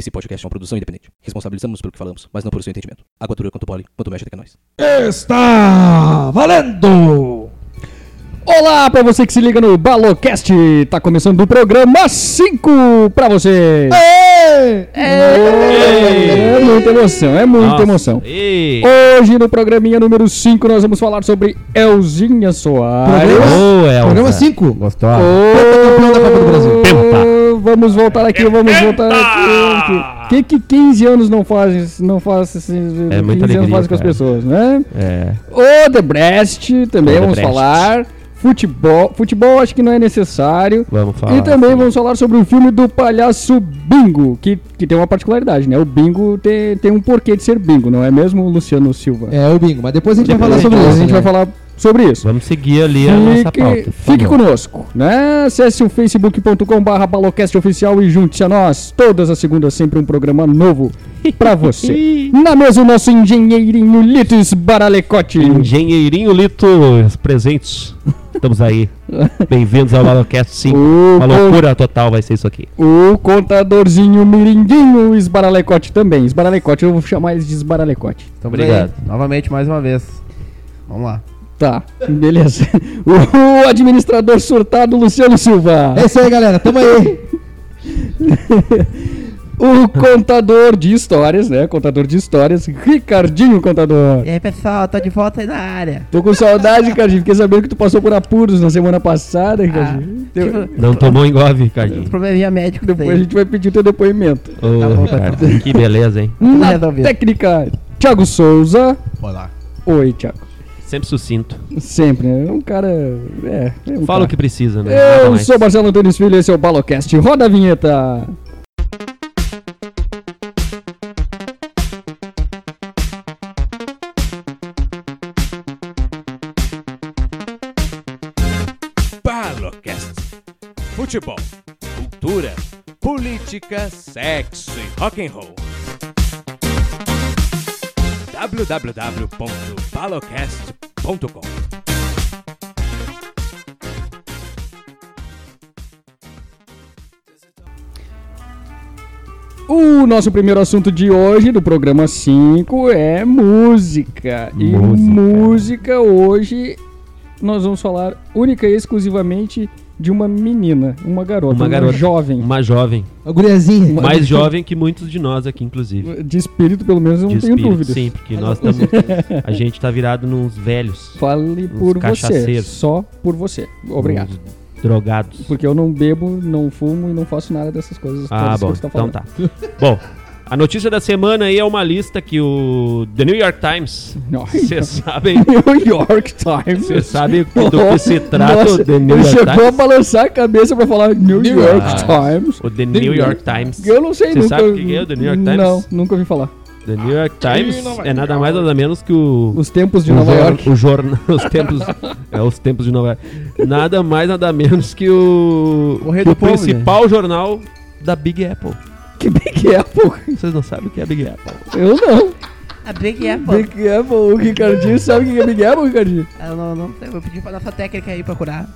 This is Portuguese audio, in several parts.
Esse podcast é uma produção independente. Responsabilizamos pelo que falamos, mas não por seu entendimento. Água dura quanto pole, quanto mexe até que é nós. Está valendo! Olá pra você que se liga no Balocast, tá começando o programa 5 pra você. É, é muita emoção, é muita Nossa, emoção. Ei. Hoje no programinha número 5 nós vamos falar sobre Elzinha Soares. Elza. Programa 5. Gostou? Campeão da Copa do Brasil. Vamos voltar aqui, vamos voltar aqui. O que, que 15 anos não fazem, não faz, assim, É 15 muita anos alegria, fazem com as pessoas, né? É. O Debrecht também vamos falar. Futebol, futebol acho que não é necessário. Vamos falar. e também sim. vamos falar sobre o filme do palhaço Bingo, que, que tem uma particularidade, né? O Bingo tem, tem um porquê de ser Bingo, não é mesmo, Luciano Silva? É o bingo, mas depois a gente Depois vai falar sobre a isso. gente né? vai falar sobre isso. Vamos seguir ali a nossa pauta. Fique, fique conosco, né? Acesse o facebook.com.br balocast oficial e junte-se a nós. Todas as segundas, sempre um programa novo pra você. Na mesa, o nosso engenheirinho Litos Baralecote. Engenheirinho Lito, os presentes. Estamos aí. Bem-vindos ao Malocast 5. O Uma loucura total vai ser isso aqui. O contadorzinho Mirindinho Esbaralecote também. Esbaralecote, eu vou chamar eles de Esbaralecote. Tamo Obrigado. aí, novamente, mais uma vez. Vamos lá. Tá, beleza. O administrador surtado Luciano Silva. É isso aí, galera. Tamo aí. O contador de histórias, né? Contador de histórias, Ricardinho Contador. E aí, pessoal, tô de volta aí na área. Tô com saudade, Ricardinho. Fiquei sabendo que tu passou por apuros na semana passada, Ricardinho. Teu- Não tomou engove, Ricardinho. Probleminha médico Depois a gente vai pedir o teu depoimento. Ô, Tá bom, cara, tá que beleza, hein? Na técnica, Thiago Souza. Olá. Oi, Thiago. Sempre sucinto. Sempre, né? É um cara. É, é um Fala o cara. que precisa, né? Eu sou Marcelo Antônio Filho, esse é o Balocast. Roda a vinheta. Balocast. Futebol, cultura, política, sexo e rock and roll. www.balocast.com O nosso primeiro assunto de hoje, do programa 5, é música. E Música. música hoje nós vamos falar única e exclusivamente de uma menina, uma garota, Uma garota. jovem. Uma jovem. A guriazinha. Uma- Mais jovem que muitos de nós aqui, inclusive. De espírito, pelo menos, eu não De tenho espírito, dúvidas. sim, porque nós estamos. A gente tá virado nos velhos. Fale por você, só por você. Obrigado. Nos drogados. Porque eu não bebo, não fumo e não faço nada dessas coisas. Ah, todas que bom. você tá então tá. bom, a notícia da semana aí é uma lista que o The New York Times. Nossa. Vocês sabem. New York Times. Você sabe do que se trata Nossa, o The New ele York chegou a Times? balançar a cabeça pra falar New, New York York Times. O The New York Times. Eu não sei, Você nunca. sabe o que é o The New York Times? Não, nunca ouvi falar. The New York Times é nada mais nada menos que o. Os tempos de o Nova York. O jornal. Os tempos. é, os tempos de Nova York. Nada mais, nada menos que o. O que do o povo, principal jornal da Big Apple. Que Big Apple? Vocês não sabem o que é Big Apple? Eu não. A Big Apple. Big Apple, o Ricardinho sabe o que é Big Apple, Ricardinho? Eu não, não sei, vou pedir pra nossa técnica aí procurar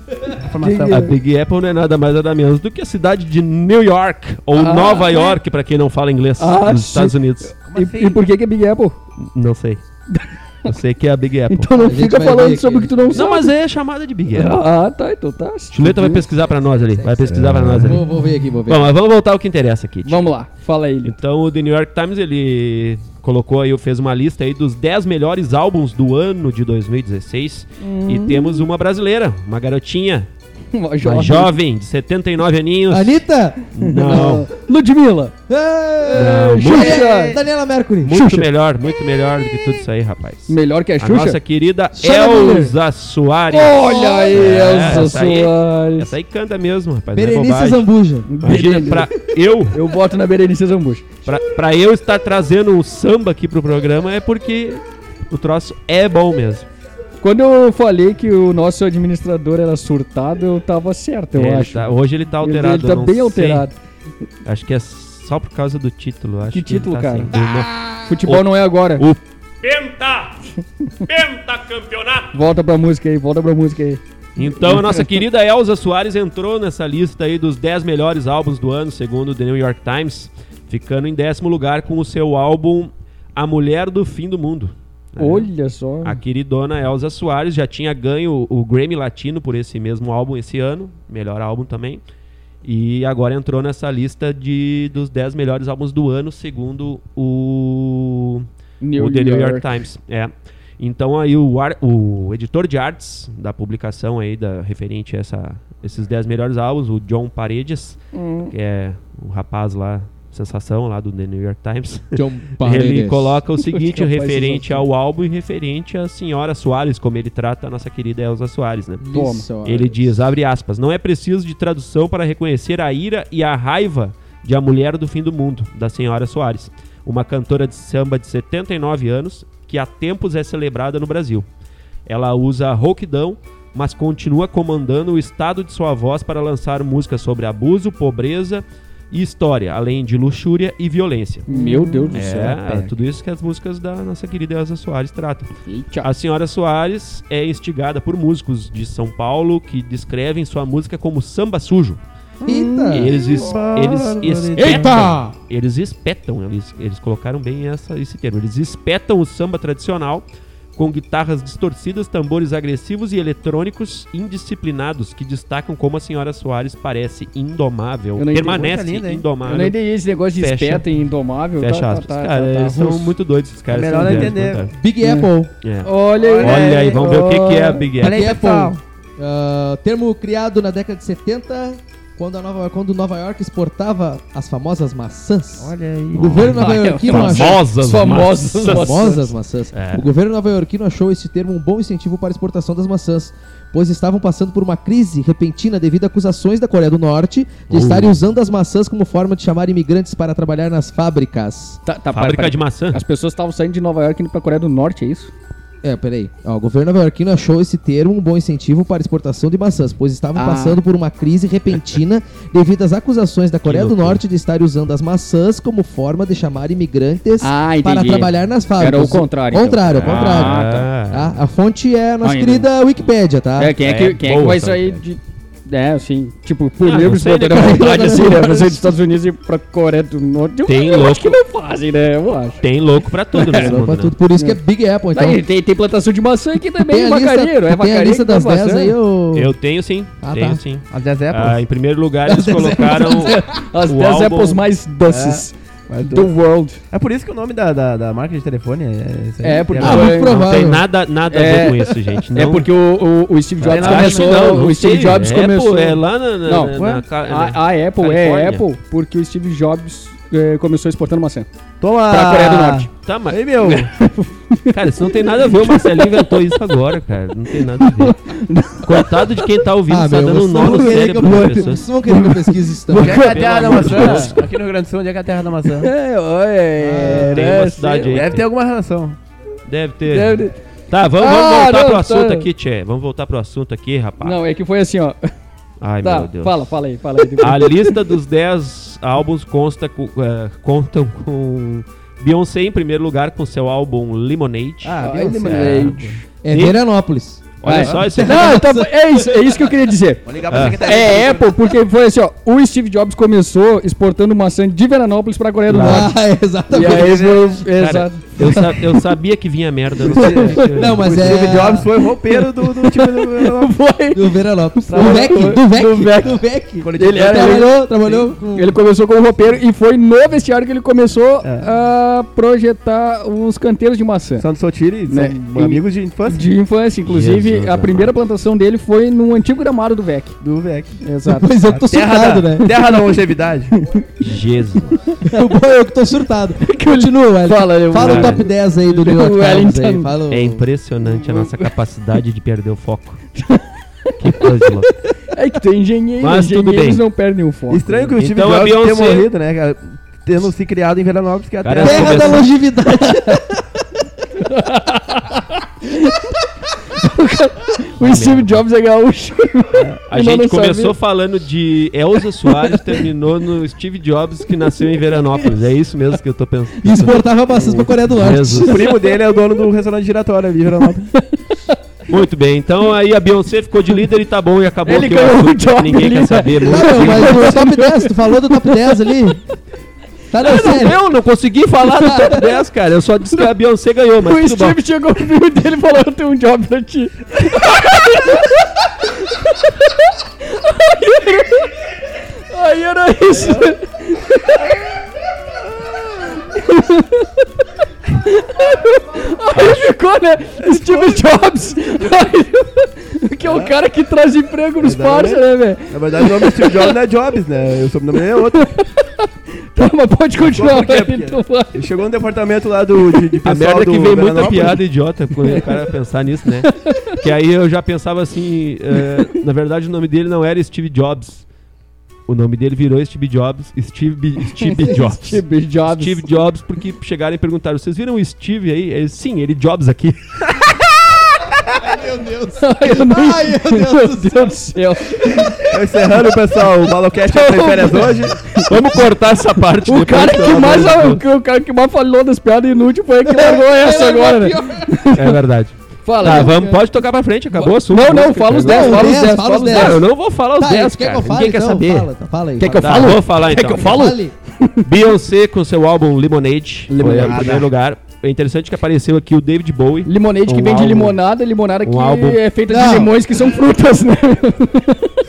informação. Que- A Big Apple não é nada mais nada menos do que a cidade de New York, ou Ah, Nova York, pra quem não fala inglês, Ah, nos sim. Estados Unidos. Como E, assim? e por que que é Big Apple? Não sei. Eu sei que é a Big Apple. Então não fica falando sobre o que tu não sabe. Não, mas é chamada de Big Apple. Ah, tá, então tá. Chuleta vai pesquisar pra nós ali. Vai pesquisar pra nós ali. Vou, vou ver aqui, vou ver. Bom, mas vamos voltar ao que interessa aqui. Vamos lá, fala aí. Lito. Então o The New York Times ele colocou aí, fez uma lista aí dos 10 melhores álbuns do ano de 2016 e temos uma brasileira, uma garotinha, Uma uma jovem de 79 aninhos. Anitta! Não, Ludmilla. É, Não, Xuxa. Daniela- Mercury. muito Xuxa. melhor, muito melhor do que tudo isso aí, rapaz. Melhor que a A Xuxa? nossa querida Sônia. Elza Soares. Olha aí, É, Elza essa aí- Soares. Essa aí canta mesmo, rapaz. é Berenice bobagem. Zambuja. Imagina, pra eu, Eu voto na Berenice Zambuja. pra, pra eu estar trazendo o samba aqui pro programa é porque o troço é bom mesmo. Quando eu falei que o nosso administrador era surtado, eu tava certo, eu Ele acho. tá- hoje ele tá Ele- alterado. Ele, eu tá não bem sei. alterado. Acho que é só por causa do título. Acho Que que ele título, tá cara? assim, do- Futebol O- não é agora. o Penta! Penta campeonato! Volta pra música aí, volta pra música aí. Então a nossa querida Elza Soares entrou nessa lista aí dos 10 melhores álbuns do ano, segundo o The New York Times. ficando em décimo lugar com o seu álbum A Mulher do Fim do Mundo. É. Olha só. A queridona Elza Soares já tinha ganho o Grammy Latino por esse mesmo álbum esse ano, melhor álbum também. E agora entrou nessa lista de, dos 10 melhores álbuns do ano, segundo o, New o The New York York. Times. É. Então aí o, ar- o editor de artes da publicação aí da referente a essa, esses 10 melhores álbuns, o John Paredes, Hum. que é um rapaz lá, sensação lá do The New York Times. John Ele coloca o seguinte referente ao álbum e referente à senhora Soares, como ele trata a nossa querida Elza Soares, né? Toma. Ele diz, abre aspas, não é preciso de tradução para reconhecer a ira e a raiva de A Mulher do Fim do Mundo, da senhora Soares, uma cantora de samba de 79 anos que há tempos é celebrada no Brasil. Ela usa rouquidão, mas continua comandando o estado de sua voz para lançar músicas sobre abuso, pobreza e história, além de luxúria e violência. Meu Deus do céu. É, tudo isso que as músicas da nossa querida Elza Soares tratam. Eita. A senhora Soares é instigada por músicos de São Paulo que descrevem sua música como samba sujo. Eita! Eles, es- eles espetam. Eita! Eles espetam, eles, eles colocaram bem essa, esse termo. Eles espetam o samba tradicional com guitarras distorcidas, tambores agressivos e eletrônicos indisciplinados que destacam como a senhora Soares parece indomável, permanece linda, hein? Eu indomável. não entendi esse negócio de Fecha. espeta e indomável. Fecha tá, aspas. tá, tá, cara, tá, eles são muito doidos, esses caras. melhor são não entender. cara. Big Apple. É. Olha aí. Olha aí, vamos ver o que, que é a Big Apple. Olha aí, Apple. Ah, termo criado na década de 70, quando, a Nova, quando Nova York exportava as famosas maçãs. Olha aí. O governo nova-iorquino achou... Famosas, Famosas maçãs. famosas maçãs. É. O governo nova-iorquino achou esse termo um bom incentivo para a exportação das maçãs, pois estavam passando por uma crise repentina devido a acusações da Coreia do Norte de Uh. estarem usando as maçãs como forma de chamar imigrantes para trabalhar nas fábricas. Tá, tá, Fábrica de maçã. As pessoas estavam saindo de Nova York indo pra Coreia do Norte, é isso? É, peraí. Ó, o governo nova-iorquino achou esse termo um bom incentivo para a exportação de maçãs, pois estavam Ah. passando por uma crise repentina devido às acusações da Coreia do. Norte de estarem usando as maçãs como forma de chamar imigrantes Ah, para trabalhar nas fábricas. Era o contrário, então. Contrário, o Ah, contrário. tá. Tá? A fonte é a nossa Ah, querida Wikipédia, tá? É, quem é, que, É quem é que boa vai sair matéria. de. É, assim, tipo, por Ah, livre não sei, espontânea né, vontade, assim, né? Você dos Estados Unidos e ir pra Coreia do Norte. Tem eu louco. acho que não fazem, né? Eu acho. Tem louco pra tudo Só mundo, pra né? tudo. Por isso que é Big Apple, então. Aí, tem, tem plantação de maçã aqui também, tem em a lista, Vacareiro. É tem a Vacareiro lista das tá 10 aí, eu... Eu tenho sim, Ah, tenho tá. sim. As 10 Apples. Ah, em primeiro lugar, eles colocaram As o 10 álbum- apples mais doces do world. É por isso que o nome da, da, da marca de telefone é isso aí. É, porque- Ah, Não, muito é- Não provável. tem nada, nada a É- ver com isso, gente. Não, É porque o, o, o Steve Jobs Não, começou. não, não o Steve sei. Jobs Apple começou. É lá na, na, Não, na- na A, a Apple Califórnia. é Apple porque o Steve Jobs eh, começou exportando maçã. Toma! Pra Coreia do Norte. Tá, mas, Aí, meu. cara, isso não tem nada a ver. O Marcelinho inventou isso agora, cara. Não tem nada a ver. Coitado de quem tá ouvindo, Ah, tá meu, dando um vocês nó vão no querer que cérebro eu- das pessoas. Vocês vão querer que eu pesquise isso também. Onde é que é a terra da maçã? Aqui no Rio Grande do Sul, onde é que é a terra da maçã? É, olha. Tem uma cidade aí. Deve ter alguma relação. Deve ter. Deve- Tá, vamos, Ah, vamos voltar não, pro tá. assunto aqui, Tchê. Vamos voltar pro assunto aqui, rapaz. Não, é que foi assim, ó. Ai, tá, meu Deus. fala, fala aí, fala aí. A lista dos 10 álbuns consta com, eh, contam com Beyoncé em primeiro lugar com seu álbum Lemonade. Ah, Beyoncé. Lemonade. É E- Veranópolis. Olha Ah, só, isso é Não, então, é isso, é isso que eu queria dizer. Vou ligar pra secretaria. É Apple, porque foi assim, ó. O Steve Jobs começou exportando maçã de Veranópolis pra Coreia do Norte. Ah, E exatamente. aí foi. Cara, Exato. Eu, sa- eu sabia que vinha merda. Não, sei. Não, mas o Steve é- Jobs foi o roupeiro do, do time do... Foi. Do Veranópolis. Do Trabalhou- VEC, do do VEC, do VEC. Ele era- trabalhou, trabalhou com... Ele começou como roupeiro e foi no vestiário que ele começou É. a projetar os canteiros de maçã. São de Sotiri, Né? amigos de infância De infância, inclusive, Jesus a primeira plantação dele foi num antigo gramado do VEC. do VEC. Exato. Pois eu tô Terra surtado, da, né? terra da longevidade. Jesus. Eu que tô surtado. Continua. Fala, eu- Fala. Top 10 aí do New York Times aí. O... É impressionante a nossa capacidade de perder o foco. Que coisa de louco. É que tem engenheiro, Mas tudo engenheiros bem. não perdem o foco. Estranho que o Steve Então tenha morrido, né? cara? Tendo se criado em Veranópolis, que é a terra... Terra da longevidade. O Steve Jobs é gaúcho. A Eu gente não começou sabia. falando de Elza Soares, terminou no Steve Jobs, que nasceu em Veranópolis. É isso mesmo que eu tô pensando. E exportava maçãs pra Coreia do Norte. Jesus. O primo dele é o dono do restaurante giratório ali em Veranópolis. Muito bem, então aí a Beyoncé ficou de líder e tá bom, e acabou Ele aqui ganhou assunto o job ninguém ali, quer saber. Meu, bem. mas o top 10, tu falou do top 10 ali? Tá, não, sério. Eu não consegui falar do top 10, cara. Eu só disse que a Beyoncé ganhou, mas o tudo bom. Steve chegou no filme dele e falou: Eu tenho um job pra ti. Aí era isso. Aí ficou, né? Steve Jobs. Aí, que é o cara que traz emprego nos parceiros, né, velho? Na verdade, o nome do Steve Jobs não é Jobs, né? O sobrenome dele é outro. Tá, mas pode continuar. Por quê? aí, Porque então. Ele chegou no departamento lá do, de, de A pessoal merda é que do vem muita piada idiota quando o cara pensar nisso, né? Que aí eu já pensava assim, eh, na verdade o nome dele não era Steve Jobs. O nome dele virou Steve Jobs, Steve, Steve Jobs. Steve Jobs. Steve Jobs, porque chegaram e perguntaram, vocês viram o Steve aí? Ele, Sim, ele Jobs aqui. Meu Deus. Ai, não- Ai, meu Deus do Deus do céu. Encerrando, pessoal, o Malocast tá em férias hoje. Vamos cortar essa parte O cara, que mais, Deus. o, cara que mais falou das piadas inúteis foi que largou essa agora, né? É verdade. Fala. Tá, vamos, pode tocar pra frente, acabou o assunto. Não, não, fala os cara. 10, Não, fala os 10, 10, fala os os 10. 10. Não, eu não vou falar os Tá, 10, quer que cara. Ninguém quer então? saber. Fala, tá, fala aí. Quer que eu Tá, falo? vou falar Quer então. que eu falo? Fale. Beyoncé com seu álbum Lemonade, foi Lemonade. em primeiro lugar. É interessante que apareceu aqui o David Bowie. Limonade que Um vem de limonada, limonada que um álbum- é feita Não. de limões que são frutas, né?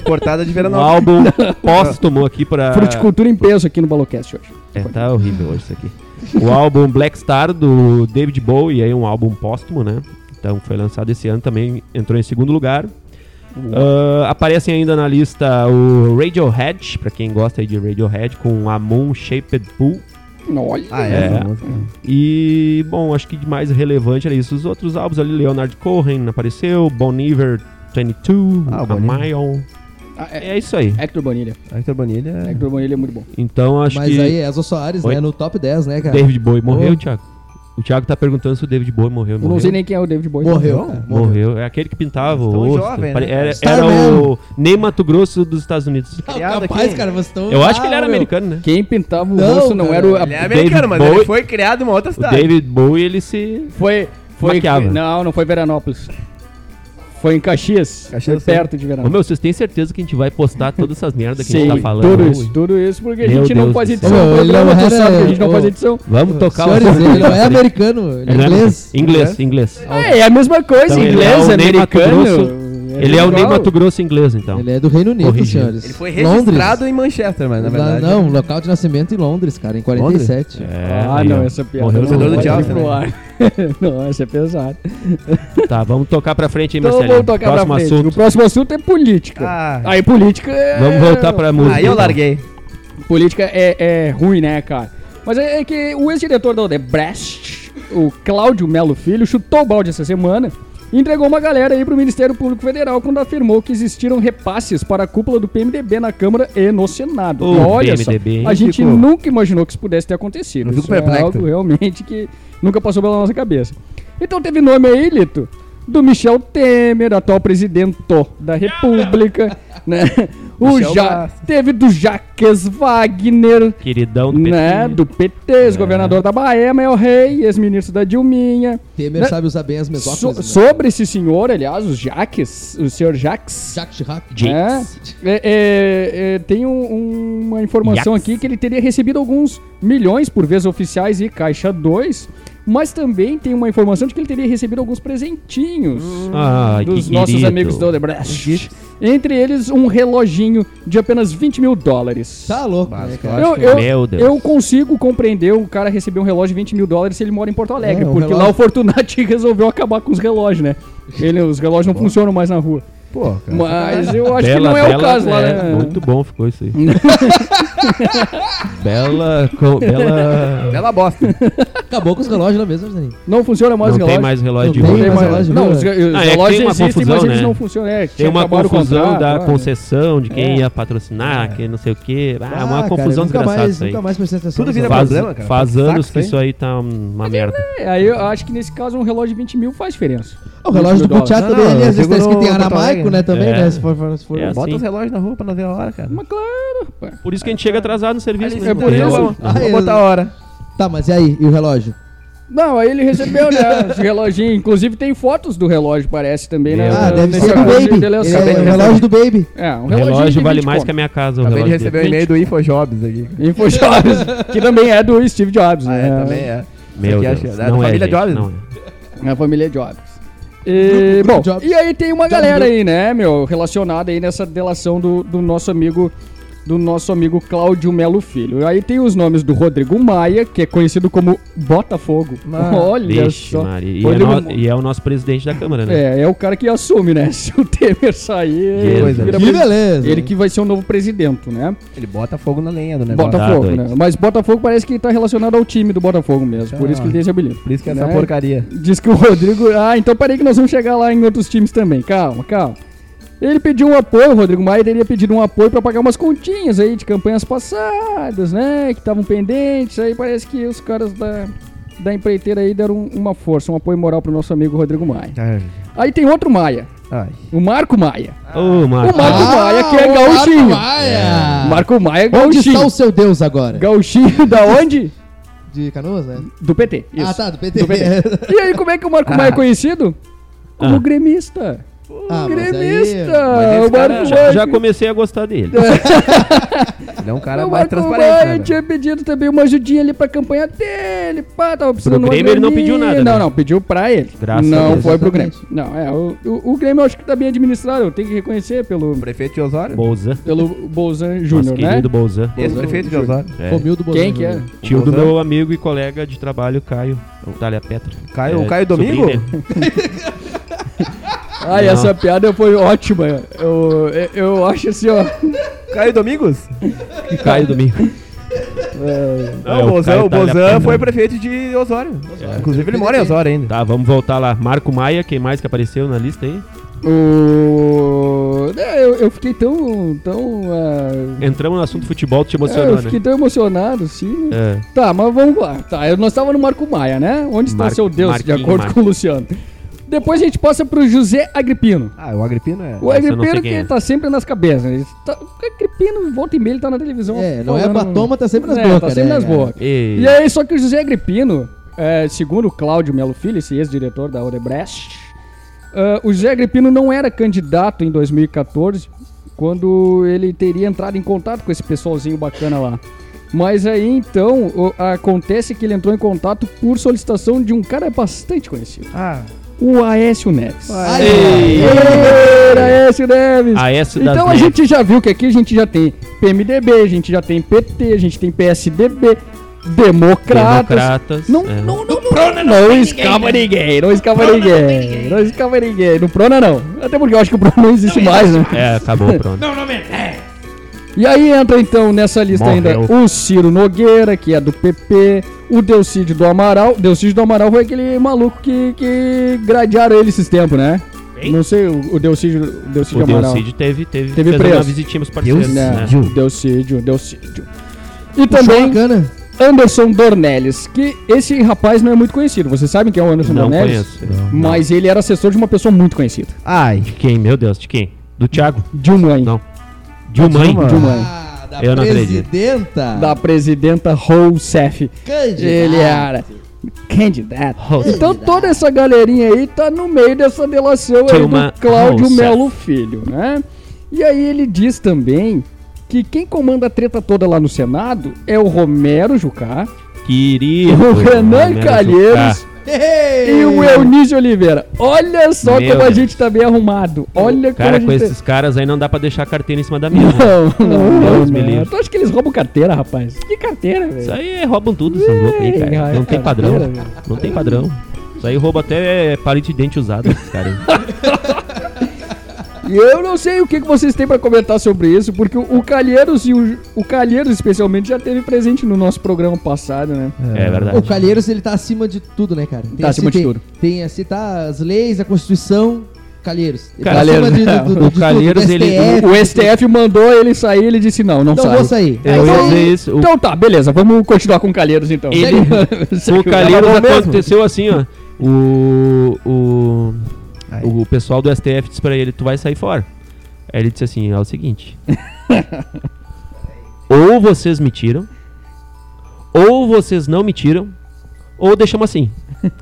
Cortada de Um Veranópolis. álbum póstumo aqui pra... Fruticultura em peso aqui no Balocast hoje. É, tá horrível hoje isso aqui. O álbum Black Star do David Bowie, aí um álbum póstumo, né? Então foi lançado esse ano também, entrou em segundo lugar. Ah, aparecem ainda na lista o Radiohead, pra quem gosta aí de Radiohead, com a Moon Shaped Pool. Olha. Ah, É. é. música. E, bom, acho que de mais relevante era isso. Os outros álbuns ali, Leonard Cohen apareceu, Bon Iver 22, Ah, A. Mile. Ah, é, É isso aí. Hector Bonilha. Hector Bonilha é... Hector Bonilha é muito bom. Então acho Mas que aí, Ezo Soares, Oi? né? No top 10, né, cara? David Bowie morreu, Oh. Thiago. O Thiago tá perguntando se o David Bowie morreu. Eu morreu. não sei nem quem é o David Bowie. Morreu, cara. Morreu. É aquele que pintava o Tão rosto. jovem, né? Era, era o Ney Mato Grosso dos Estados Unidos. Não, capaz, aqui. cara, vocês estão... Eu acho que ele Ah, era meu. americano, né? Quem pintava o Não, rosto não cara. era o... Ele é David americano, mas Bowie- ele foi criado em uma outra O cidade. David Bowie, ele se... Foi... Foi... Maquiava. Não, não foi Veranópolis. Foi em Caxias. Caxias, foi perto de Ô, Veranópolis. meu, vocês têm certeza que a gente vai postar todas essas merdas que a gente tá falando? tudo isso, tudo isso, porque a Meu gente não Deus faz edição Ô, ele programa, não era- sabe que a gente não ô, faz edição. Vamos tocar Senhores, lá. ele não é americano, ele é Ele é inglês. Inglês, inglês. É, é a mesma coisa, Então, inglês, é o americano. Grosso. Ele é o Ney. Mato Grosso inglês, então. Ele é do Reino Unido, Corrigindo. senhores. Ele foi Londres. registrado em Manchester, mas na Lá- verdade... Não, local de nascimento em Londres, cara, em 47. É, Ah, aí, não, essa piada. Morreu não torcedor do pode Chelsea, ir pro né? ar. não, essa é pesada. Tá, vamos tocar pra frente aí, Então Marcelinho. vamos tocar Próximo pra frente. assunto. O próximo assunto é política. Ah, Aí política é... Vamos voltar pra música. aí eu então. larguei. Política é, é ruim, né, cara? Mas é, é que o ex-diretor da Odebrecht, o Cláudio Melo Filho, chutou o balde essa semana entregou uma galera aí pro Ministério Público Federal quando afirmou que existiram repasses para a cúpula do PMDB na Câmara e no Senado. Ô, E olha PMDB, hein? só, a gente Ficou- nunca imaginou que isso pudesse ter acontecido. Isso é perplexo. algo realmente que nunca passou pela nossa cabeça. Então teve nome aí, Lito, do Michel Temer, atual presidente da República, né? O ja teve do Jaques Wagner, Queridão do PT. né? Do PT, ex-governador da Bahia, Mel Rei, ex-ministro da Dilminha. Temer Né? sabe usar bem as So- mesóclises. né? sobre esse senhor, aliás, os Jaques, o senhor Jaques. Jacques Chirac. Jakes. É, é, é, é, tem um- um- uma informação Jaques. aqui que ele teria recebido alguns milhões por vezes oficiais e Caixa 2, mas também tem uma informação de que ele teria recebido alguns presentinhos Ai, dos que nossos querido. amigos da Odebrecht. Entre eles, um reloginho de apenas 20 mil dólares. Tá louco, né? Eu, eu, Meu Deus. eu consigo compreender um cara receber um relógio de 20 mil dólares se ele mora em Porto Alegre, É, porque lá relógio- o Fortunati resolveu acabar com os relógios, né? Ele, os relógios não funcionam mais na rua. Pô, cara. Mas eu acho que Bela, não é o bela, caso lá, é, né? Muito bom ficou isso aí. bela, co- bela... Bela bosta. Acabou com os relógios lá mesmo, Arseninho. Não funciona mais Não o relógio. tem mais relógio Não de tem rua. Tem mais mais- relógio, não, os, os Ah, é que tem relógios uma existem, confusão, mas eles né? não funcionam. É, Tem uma o confusão contrato, da né? concessão, de quem É. ia patrocinar, quem não sei o quê. Ah, uma cara, confusão desgraçada mais, isso aí. Nunca mais prestei atenção. Tudo vira. Faz, problema, cara. faz Tá anos que isso aí tá uma merda. É, aí eu acho que nesse caso um relógio de 20 mil faz diferença. O relógio do 20 mil Butiá Não, também, às vezes tá escrito em aramaico, Né, também, É. né? Se for, se for É Bota assim. os relógios na rua pra não ver a hora, cara. Mas claro. Por isso que a gente chega atrasado no serviço. É né? por Entendeu? isso. Ah, Vou eu- botar a hora. Tá, mas e aí? E o relógio? Não, aí ele recebeu, né? Esse reloginho. Inclusive tem fotos do relógio, parece também, né? Ah, deve ser do relógio Baby. Ele é o relógio do Baby. É, um O reloginho relógio vale 20 mais conto. que a minha casa. O Acabei de relógio receber um e-mail do InfoJobs aqui. InfoJobs, que também é do Steve Jobs, Ah, né? é, também é. Meu Deus. acho- é da não é, família gente, Jobs? não é. É a família Jobs. E, bom, e aí tem uma galera aí, né, meu, relacionada aí nessa delação do, do nosso amigo do nosso amigo Cláudio Melo Filho. Aí tem os nomes do Rodrigo Maia, que é conhecido como Botafogo. Ah, Olha Vixe, só. E é, Rodrigo- no- e é o nosso presidente da Câmara, né? É, é o cara que assume, né? Se o Temer sair, vira Que beleza. ele que vai ser o novo presidente, né? Ele bota fogo na lenha do negócio. Botafogo, Ah, doido. né? Mas Botafogo parece que tá relacionado ao time do Botafogo mesmo. Por Ah. isso que ele tem esse apelido. Por isso que é essa Né? porcaria. Diz que o Rodrigo. Ah, então parei que nós vamos chegar lá em outros times também. Calma, calma. Ele pediu um apoio, o Rodrigo Maia teria pedido um apoio pra pagar umas continhas aí de campanhas passadas, né? Que estavam pendentes. Aí parece que os caras da, da empreiteira aí deram um- uma força, um apoio moral pro nosso amigo Rodrigo Maia. Ai. Aí tem outro Maia, Ai. o Marco Maia. Marco. O Marco Maia, que é Ah, o gauchinho. Marco Maia. Marco Maia é Onde está gauchinho. o seu Deus agora? Gauchinho da onde? De Canoas, né? Do PT. Isso. Ah, tá, do PT. Do PT. E aí, como é que o Marco Maia é conhecido? Como Ah. gremista. Ah, mas aí- gremista. mas esse o cara Marco Já, já comecei a gostar dele. Ele é um cara o mais Marco transparente, Maia né? velho? tinha pedido também uma ajudinha ali pra campanha dele. Pá, tava precisando uma Grêmio ele não pediu nada, Não, né? não, pediu pra ele. Graças a não Deus. foi pro Grêmio. Não, é, o, o, o Grêmio eu acho que tá bem administrado, eu tenho que reconhecer pelo, O prefeito de Osório? Bolzan. pelo Bolzan Júnior, né? querido Bolzan. Ex-prefeito de Osório. É. Romildo Quem Bolsonaro. que é? Tio do Bolzan. meu amigo e colega de trabalho, Caio. Dália Petra. Caio, É, o Caio sobrinho Domingo? Ai, Não. essa piada foi ótima. Eu, eu, eu acho assim, ó. Caio Domingos? Caio Domingo. Não, o Bozan, o Bozan foi prefeito de Osório. Inclusive ele mora em Osório ainda. Tá, vamos voltar lá. Marco Maia, quem mais que apareceu na lista aí? O... É, eu, eu fiquei tão. tão ah, Entramos no assunto futebol, te é, emocionou, eu fiquei né? tão emocionado, assim. É. Tá, mas vamos lá. Tá, eu- nós estávamos no Marco Maia, né? Onde está Marco- seu Deus, Marquinho de acordo Marco. com o Luciano. Depois a gente passa pro José Agripino. Ah, o Agripino é. O Agripino que é. tá sempre nas cabeças. Ele Tá, o Agripino, volta e meia, ele tá na televisão. É, não é falando- batoma, tá sempre nas É, bocas, Tá sempre né, nas bocas. E... E aí, só que o José Agripino, é, segundo o Cláudio Melo Filho, esse ex-diretor da Odebrecht, ah, o José Agripino não era candidato em 2014, quando ele teria entrado em contato com esse pessoalzinho bacana lá. Mas aí, então, o- acontece que ele entrou em contato por solicitação de um cara bastante conhecido, Ah, o Aécio Neves. Ai, Ei. Ei, Aécio Neves! A S das Então a gente já viu que aqui a gente já tem PMDB, a gente já tem PT, a gente tem PSDB, Democratas. Democratas. Não, é. não, não, Prona não, escapa ninguém, não escapa ninguém, não escapa ninguém, no Prona não. Até porque eu acho que o Prona não existe mais, né? É, acabou, pronto. E aí entra então nessa lista Morreu. ainda o Ciro Nogueira, que é do PP, o Delcídio do Amaral. Delcídio do Amaral foi aquele maluco que, que gradearam ele esses tempos, né? Não sei, o, o Delcídio, o Delcídio O Amaral. Delcide teve, teve, Teve fez preço. uma visitinha pros parceiros, Né? né? Delcídio, Delcídio. E também. Anderson Dornelles, que esse rapaz não é muito conhecido. Vocês sabem quem é o Anderson Não Dornelles? conheço. Mas ele era assessor de uma pessoa muito conhecida. ai. De quem? Meu Deus, de quem? Do Thiago? Dilma, Não. Dilmãe? Dilma. Dilma. Ah, da Eu não acredito. presidenta. da presidenta Rousseff. Candidata. Ele era candidato. Rousseff. Então toda essa galerinha aí tá no meio dessa delação aí do Cláudio. Melo Filho, né? E aí ele diz também que quem comanda a treta toda lá no Senado é o Romero Jucá, Querido. o Renan Romero Calheiros Jucá. E o Eunísio Oliveira. Olha só Meu como a Deus. gente tá bem arrumado. Olha como Cara, a com gente esses caras aí não dá pra deixar a carteira em cima da mesa. Não, não, não, Deus me não. livre. Tu acha que eles roubam carteira, rapaz? Que carteira, velho? Isso aí é, roubam tudo, essas loucas aí, cara. Ei, Não tem padrão. Não tem padrão. Isso aí rouba até palito de dente usado, esses caras aí. E eu não sei o que, que vocês têm pra comentar sobre isso, porque o, Calheiros e o, o Calheiros especialmente já teve presente no nosso programa passado, né? É verdade. O Calheiros, ele tá acima de tudo, né, cara? Tem Tá acima de tem- tudo. Tem assim, tá as leis, a Constituição, Calheiros. Ele Calheiros, tá acima é. de, do, do, O de Calheiros, ele- STF, O STF mandou ele sair, ele disse não, não, Não sai. vou sair. Dizer isso. O, Então tá, beleza, vamos continuar com o Calheiros então. Ele- o Calheiros aconteceu assim, ó. O, o, Ai. o pessoal do STF disse pra ele, tu vai sair fora. Aí ele disse assim, é o seguinte. ou vocês me tiram, ou vocês não me tiram, ou deixamos assim.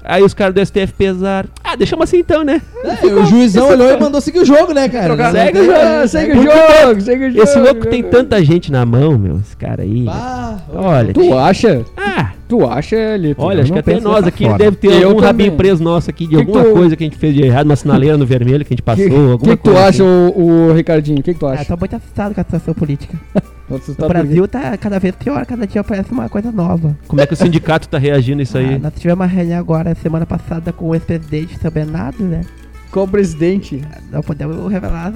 Aí os caras do STF pesaram. Ah, deixamos assim então, né? É, o juizão olhou e mandou seguir o jogo, né, cara? Não Segue o jogo, segue o jogo, segue o jogo. Esse louco tem tanta gente na mão, meu. Esse cara aí. Ah, Olha. Tu acha? Ah, Tu acha, Lito? olha, acho que até nós aqui forma. deve ter Eu algum rabinho também. preso nosso aqui de Que que alguma tu- coisa que a gente fez de errado, uma sinaleira no vermelho que a gente O passou, que, alguma que, que tu coisa acha, assim. o, o Ricardinho? O que, que tu Ah, acha? tô muito assustado com a situação política. O Brasil tá cada vez pior, cada dia aparece uma coisa nova. Como é que o sindicato tá reagindo a isso aí? Ah, nós tivemos uma reunião agora, semana passada, com o ex-presidente São Bernardo, né? Qual presidente? Não podemos revelar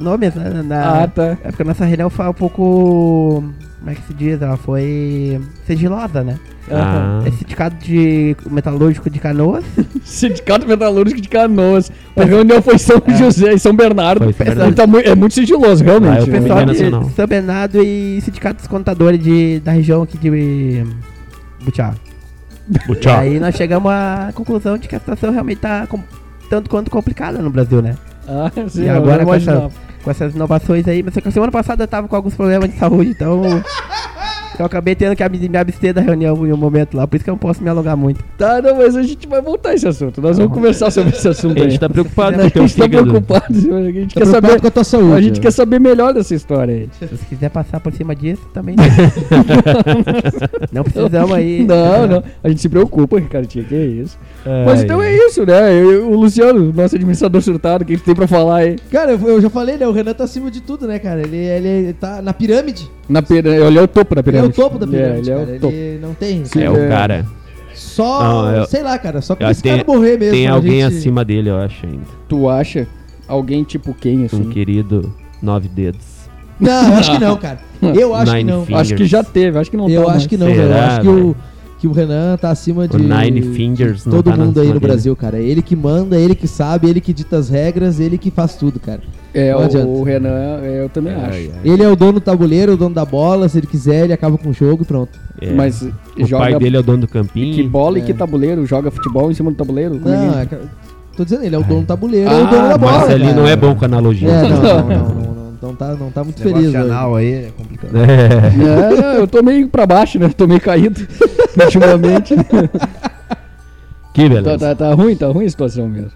nomes, né? Na, Ah, tá. É porque a nossa reunião foi um pouco. Como é que se diz? Ela foi sigilosa, né? Ah, Esse sindicato de metalúrgico de canoas. Sindicato Metalúrgico de Canoas. A reunião foi em São José e São Bernardo. Foi São Bernardo. Ele tá é muito sigiloso, Ah, realmente. O pessoal de. São Bernardo e sindicato dos contadores de, da região aqui de Butiá. E tchau. aí nós chegamos à conclusão de que a situação realmente tá com- tanto quanto complicada no Brasil, né? Ah, sim, E eu agora com essa-. Com essas inovações aí, mas só que a semana passada eu tava com alguns problemas de saúde, então. eu acabei tendo que me abster da reunião em um momento lá, por isso que eu não posso me alongar muito. Tá, não, mas a gente vai voltar a esse assunto. Nós vamos conversar sobre esse assunto A gente tá preocupado A com o teu gente tá fígado. preocupado. A gente Tá quer preocupado saber. com a tua saúde. A gente quer saber melhor dessa história aí. Se você quiser passar por cima disso, também. não precisamos aí. Não, não. A gente se preocupa, Ricardinho, que é isso. Ai, Mas então é isso, né? Eu- o Luciano, nosso administrador surtado, o que ele tem pra falar aí? Cara, eu, eu já falei, né? O Renan tá acima de tudo, né, cara? Ele, ele tá na pirâmide. Na pirâmide. Ele é o topo da Ele é pirâmide. o topo da pirâmide, É, ele é cara. o topo. Ele não tem. Sim. É É. o cara. Só, Não, eu- sei lá, cara. Só que Eu esse tenho- cara morrer mesmo. Tem alguém gente- acima dele, eu acho ainda. Tu acha? Alguém tipo quem, assim? Um querido nove dedos. Não, eu acho que não, cara. Eu acho Nine que não. Fingers. Acho que já teve, acho que não Eu tá acho que não, Será, velho. Eu acho que o, que o Renan tá acima de, O Nine Fingers de todo tá mundo aí no dele. Brasil, cara. É ele que manda, ele que sabe, ele que dita as regras, ele que faz tudo, cara. É, Não adianta. o Renan, é, eu também acho. Ele é o dono do tabuleiro, o dono da bola. Se ele quiser, ele acaba com o jogo e pronto. É. Mas o joga pai dele é o dono do campinho. que bola e É. que tabuleiro? Joga futebol em cima do tabuleiro? Como é Não, é? é, tô dizendo, ele é o dono do tabuleiro, é Ah, o dono da bola. Marcelinho cara. não é bom com analogia. É, não, não, não, não, não, não tá, não tá muito feliz. hoje. aí é complicado. É. É, eu tô meio pra baixo, né? Tô meio caído ultimamente. Que tá, beleza. tá, tá ruim, tá ruim a situação mesmo.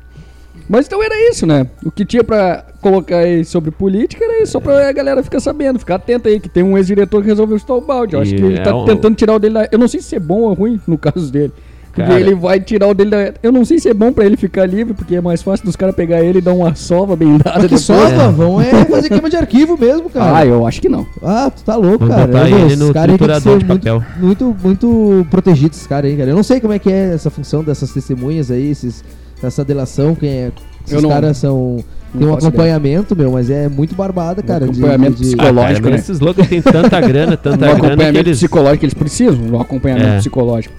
Mas então era isso, né? O que tinha pra colocar aí sobre política era isso, só pra galera ficar sabendo, ficar atento aí, que tem um ex-diretor que resolveu chutar o balde. Eu acho que ele é tá um- tentando tirar o dele da... Eu não sei se é bom ou ruim no caso dele. Porque Cara- ele vai tirar o dele da... Eu não sei se é bom pra ele ficar livre, porque é mais fácil dos caras pegar ele e dar uma sova bem dada Mas que depois. só, vão é fazer queima de arquivo mesmo, cara. Ah, eu acho que não. Ah, tu tá louco, Vamos cara. botar Eu, ele no que triturador de muito, papel. muito, muito protegidos, esses caras aí, cara. Eu não sei como é que é essa função dessas testemunhas aí, esses, essa delação, quem é. Esses não- caras são. não Tem um acompanhamento, meu, mas é muito barbada, cara. acompanhamento de, de, Ah, cara, psicológico, né? esses loucos têm tanta grana, tanta Um grana que acompanhamento eles, psicológico que eles precisam, um acompanhamento É. psicológico.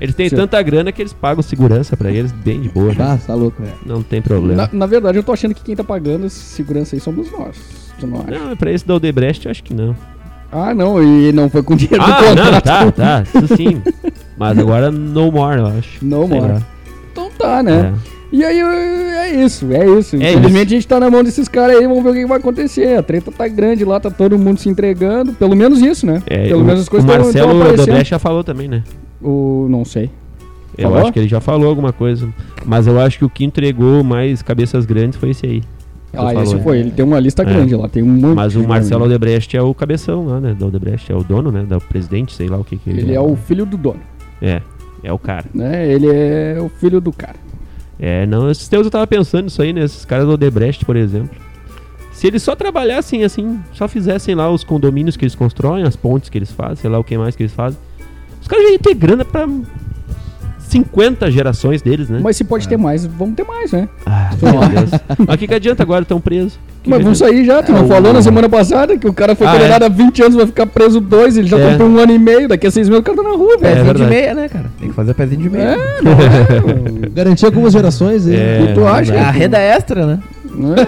eles têm Sim. tanta grana que eles pagam segurança pra eles bem de boa. né? Ah, tá louco, velho. Não tem problema. Na, na verdade, eu tô achando que quem tá pagando essa segurança aí somos nós. Tu não acha? Não, pra esse da Odebrecht eu acho que não. Ah, não, e não foi com dinheiro do Ah, não, contrato. tá, tá, isso sim. Mas agora no more, eu acho. No Sei more. lá. Tá, né? É. E aí, é isso, é isso. É Infelizmente a gente tá na mão desses caras aí, vamos ver o que vai acontecer. A treta tá grande lá, tá todo mundo se entregando. Pelo menos isso, né? É, Pelo o, menos as coisas o tão- tão Marcelo aparecendo. Odebrecht já falou também, né? O... Não sei. Eu Falou? acho que ele já falou alguma coisa. Mas eu acho que o que entregou mais cabeças grandes foi esse aí. Ah, falou, esse foi. Ele tem uma lista É. grande lá, tem um monte. Mas o Marcelo nome. Odebrecht é o cabeção lá, né? Da Odebrecht, é o dono, né? Da presidente, sei lá o que que Ele é o filho do dono, É, é o cara. né? Ele é o filho do cara. É, não, esses tempos eu tava pensando nisso aí, né? Esses caras do Odebrecht, por exemplo. Se eles só trabalhassem assim, só fizessem lá os condomínios que eles constroem, as pontes que eles fazem, sei lá o que mais que eles fazem, os caras já iam ter grana pra 50 gerações deles, né? Mas se pode ter mais, vamos ter mais, né? Ah, meu Deus. Mas o que, que adianta agora? Estão presos. Que Mas vamos sair já, tu É, não o- falou na semana passada que o cara foi Ah, condenado é? há 20 anos, vai ficar preso dois, ele já É. tá por um ano e meio, daqui a seis meses o cara tá na rua, velho. É Pezinho de meia, né, cara? Tem que fazer pezinho de meia. É, não é? Garantir algumas gerações aí. É, tu acha? É a renda extra, né? Não é?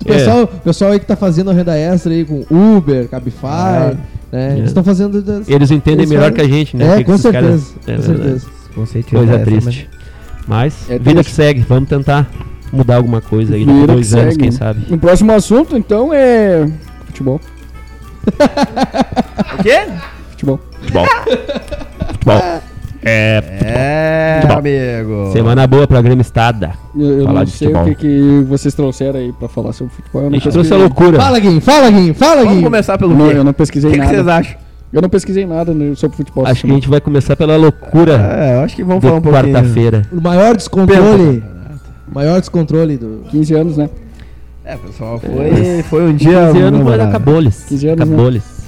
O pessoal, o pessoal aí que tá fazendo a renda extra aí com Uber, Cabify, né? Eles estão fazendo. das- Eles entendem Eles melhor fazem- que a gente, né? É, O com certeza. caras- É com certeza. Conceito de Coisa triste. Mas, É vida que segue. Vamos tentar mudar alguma coisa aí daqui dois que anos, segue. quem sabe. O próximo assunto, então, é futebol. O quê? Futebol. Futebol. Futebol. É. É, amigo. Semana boa pra Grêmio Estada. Eu, eu Falar não de sei futebol. o que, que vocês trouxeram aí pra falar sobre futebol. Eu não gente trouxe a loucura. Fala, Guinho, fala, Guinho, fala, Vamos Guinho. começar pelo não, quê? eu não O pesquisei que, que nada. vocês acham? Eu não pesquisei nada sobre futebol. Acho que a gente vai começar pela loucura É, eu acho que vamos falar um de pouquinho. quarta-feira. O maior descontrole. Maior descontrole do. 15 anos, né? É, pessoal, foi, foi um dia 15 anos, mas memorável. acabou-lhes. 15 anos, né? Acabou-lhes.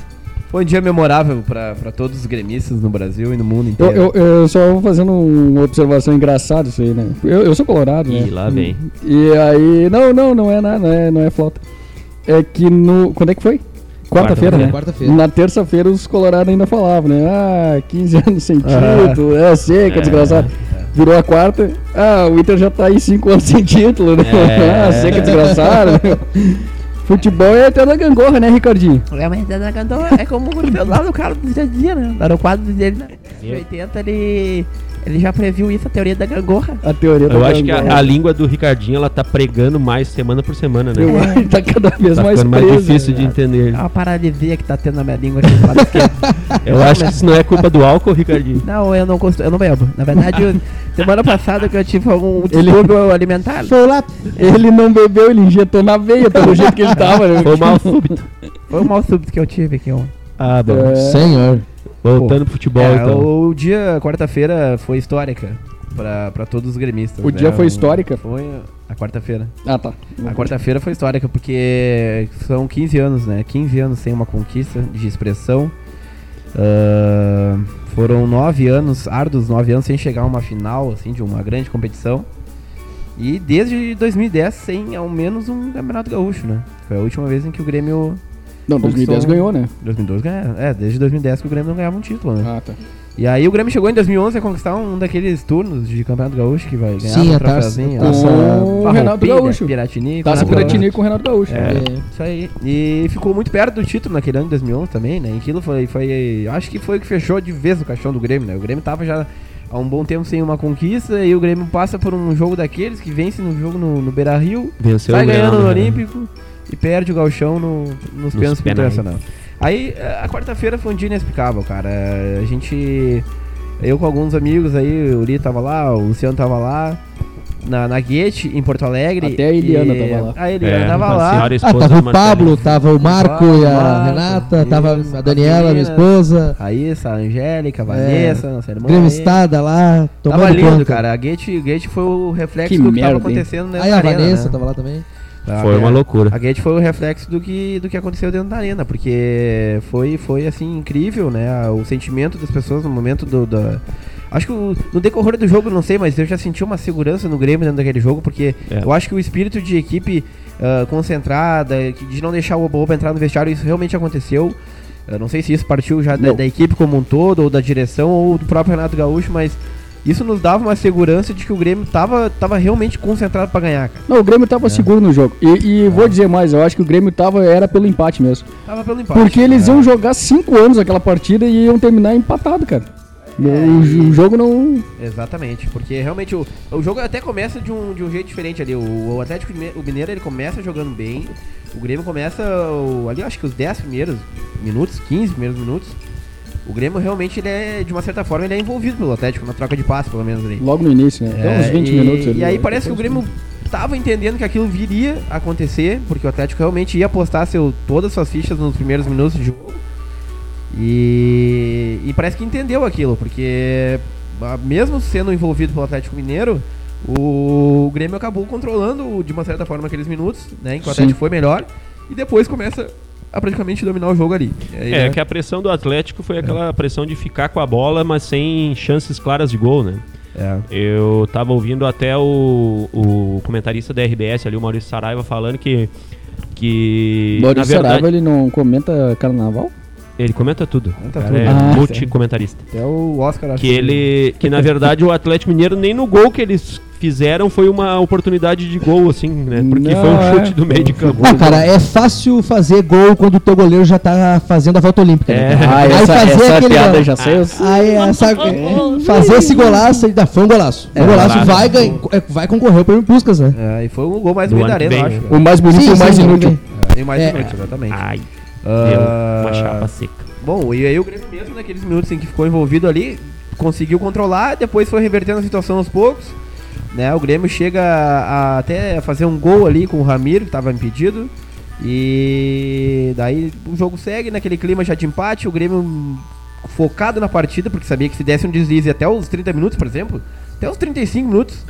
Foi um dia memorável pra, pra todos os gremistas no Brasil e no mundo Eu, inteiro. eu, eu só vou fazendo uma observação engraçada isso aí, né? Eu, eu sou colorado, né? Ih, lá vem. E aí. Não, não, não é nada, não é, não é flauta. É que no. Quando é que foi? Quarta-feira, né? Quarta-feira. Na terça-feira os colorados ainda falavam, né? Ah, 15 anos sem Ah. título, é seca, É. desgraçado. Virou a quarta, ah, o Inter já tá aí 5 anos sem título, né? É. Ah, seca, desgraçado. Futebol é até da gangorra, né, Ricardinho? É, mas da Gandô é como o lá no cara do dia a dia, né? Lá no quadro dele, né? Em 80 ele, ele já previu isso, a teoria da gangorra. A teoria da Eu acho que gangorra. a, a língua do Ricardinho, ela tá pregando mais semana por semana, né? Eu acho que tá cada vez Tá mais mais preso. difícil de entender. É uma paralisia que tá tendo na minha língua aqui do lado esquerdo. Eu acho que isso não é culpa do álcool, Ricardinho. Não, eu não eu não bebo. Na verdade, eu- semana passada que eu tive algum distúrbio alimentar. Foi lá. Ele não bebeu, ele injetou na veia, pelo jeito que ele tava. né? Foi mal súbito. Foi mal súbito que eu tive aqui ontem. Ah, bom. É. Senhor. Voltando pro futebol, É, então. o dia, quarta-feira, foi histórica pra, pra todos os gremistas. O dia né? foi histórica? Foi a quarta-feira. Ah, tá. A quarta-feira foi histórica porque são 15 anos, né? 15 anos sem uma conquista de expressão. Ah, foram 9 anos, árduos 9 anos sem chegar a uma final, assim, de uma grande competição. E desde 2010 sem ao menos um campeonato gaúcho, né? Foi a última vez em que o Grêmio... Não, 2010 Conquistou- ganhou, né? 2012 ganha, é, desde 2010 que o Grêmio não ganhava um título, né? Ah, tá. E aí o Grêmio chegou em 2011 a conquistar um daqueles turnos de campeonato gaúcho que vai ganhar Sim, um a taça- troféuzinho. taça- Com o Renato Gaúcho. Piratini. Taça com a- Piratini com o Renato Gaúcho. É, É. isso aí. E ficou muito perto do título naquele ano de 2011 também, né? E aquilo foi, foi. Acho que foi o que fechou de vez o caixão do Grêmio, né? O Grêmio tava já há um bom tempo sem uma conquista e o Grêmio passa por um jogo daqueles que vence no jogo no, no Beira Rio, Venceu sai o ganhando Grêmio, no né? Olímpico e perde o Galchão no, nos pênaltis pro penais. Internacional. Aí a quarta-feira foi um dia inexplicável, cara. A gente. Eu com alguns amigos aí, o Uri tava lá, o Luciano tava lá. Na, na Guete, em Porto Alegre. Até a Eliana e- tava lá. A Eliana É, tava a lá. Ah, tava o. Pablo, tava o Marco e a Marco, Renata, tava isso, a Daniela, minha Marina. esposa. Raíssa, a Angélica, a Vanessa, nossa irmã. Aí. Estada lá, tomando Tava lindo, conta. cara. A Gate, Gate foi o reflexo Que do que merda, tava hein? acontecendo dentro Aí da a arena, Vanessa né? tava lá também. A- Foi uma a- loucura. A Gate foi o reflexo do que, do que aconteceu dentro da arena, porque foi, foi assim, incrível, né? O sentimento das pessoas no momento do. Da... Acho que o- no decorrer do jogo, não sei, mas eu já senti uma segurança no Grêmio dentro daquele jogo, porque É. eu acho que o espírito de equipe ah, concentrada, de não deixar o Oba entrar no vestiário, isso realmente aconteceu. Eu não sei se isso partiu já da, da equipe como um todo, ou da direção, ou do próprio Renato Gaúcho, mas isso nos dava uma segurança de que o Grêmio tava, tava realmente concentrado pra ganhar, cara. Não, o Grêmio tava seguro no jogo. E, e vou dizer mais, eu acho que o Grêmio tava, era pelo empate mesmo. Tava pelo empate. Porque eles É. iam jogar 5 anos aquela partida e iam terminar empatado, cara. O, o jogo não. Exatamente, porque realmente o, o jogo até começa de um, de um jeito diferente ali. O, o Atlético o Mineiro ele começa jogando bem, o Grêmio começa o- ali, acho que os 10 primeiros minutos, 15 primeiros minutos. O Grêmio realmente ele é, de uma certa forma, ele é envolvido pelo Atlético, na troca de passe, pelo menos ali. Logo no início, né? Até uns É, 20 e, minutos ali. E aí né? parece que o Grêmio tava entendendo que aquilo viria a acontecer, porque o Atlético realmente ia apostar seu, todas as suas fichas nos primeiros minutos de jogo. E, e parece que entendeu aquilo, porque ah, mesmo sendo envolvido pelo Atlético Mineiro, o Grêmio acabou controlando de uma certa forma aqueles minutos, né? Enquanto o. Atlético foi melhor, e depois começa a praticamente dominar o jogo ali. Aí, É, né, que a pressão do Atlético foi aquela pressão de ficar com a bola, mas sem chances claras de gol, né? é. Eu tava ouvindo até o, o comentarista da RBS ali, o Maurício Saraiva, falando que. que Maurício na verdade, Saraiva, ele não comenta carnaval? ele comenta tudo. Comenta tudo. É Ah, multi-comentarista. Até o Oscar acho Que ele. Que na verdade o Atlético Mineiro nem no gol que eles fizeram foi uma oportunidade de gol, assim, né? Porque Não, foi um é. chute do meio de campo. Ah, cara, é fácil fazer gol quando o teu goleiro já tá fazendo a volta olímpica. né? É. cara? Ah, Aí essa, fazer essa aquele piada gol. já sei. Aí, essa, fazer esse golaço aí, dá- foi um golaço. É, um golaço golaço. vai, ganhar, é, vai concorrer o prêmio Puskas, né? É, e foi o gol mais bonito da arena, acho. né? O mais bonito e o mais sim, inútil. É, e o mais É. inútil, exatamente. Ai, deu uma chapa seca. Bom, e aí o Grêmio mesmo naqueles minutos em que ficou envolvido ali, conseguiu controlar, depois foi revertendo a situação aos poucos. Né? O Grêmio chega a, até fazer um gol ali com o Ramiro, que estava impedido. E daí o jogo segue naquele clima já de empate, o Grêmio focado na partida, porque sabia que se desse um deslize até os 30 minutos, por exemplo, até os 35 minutos,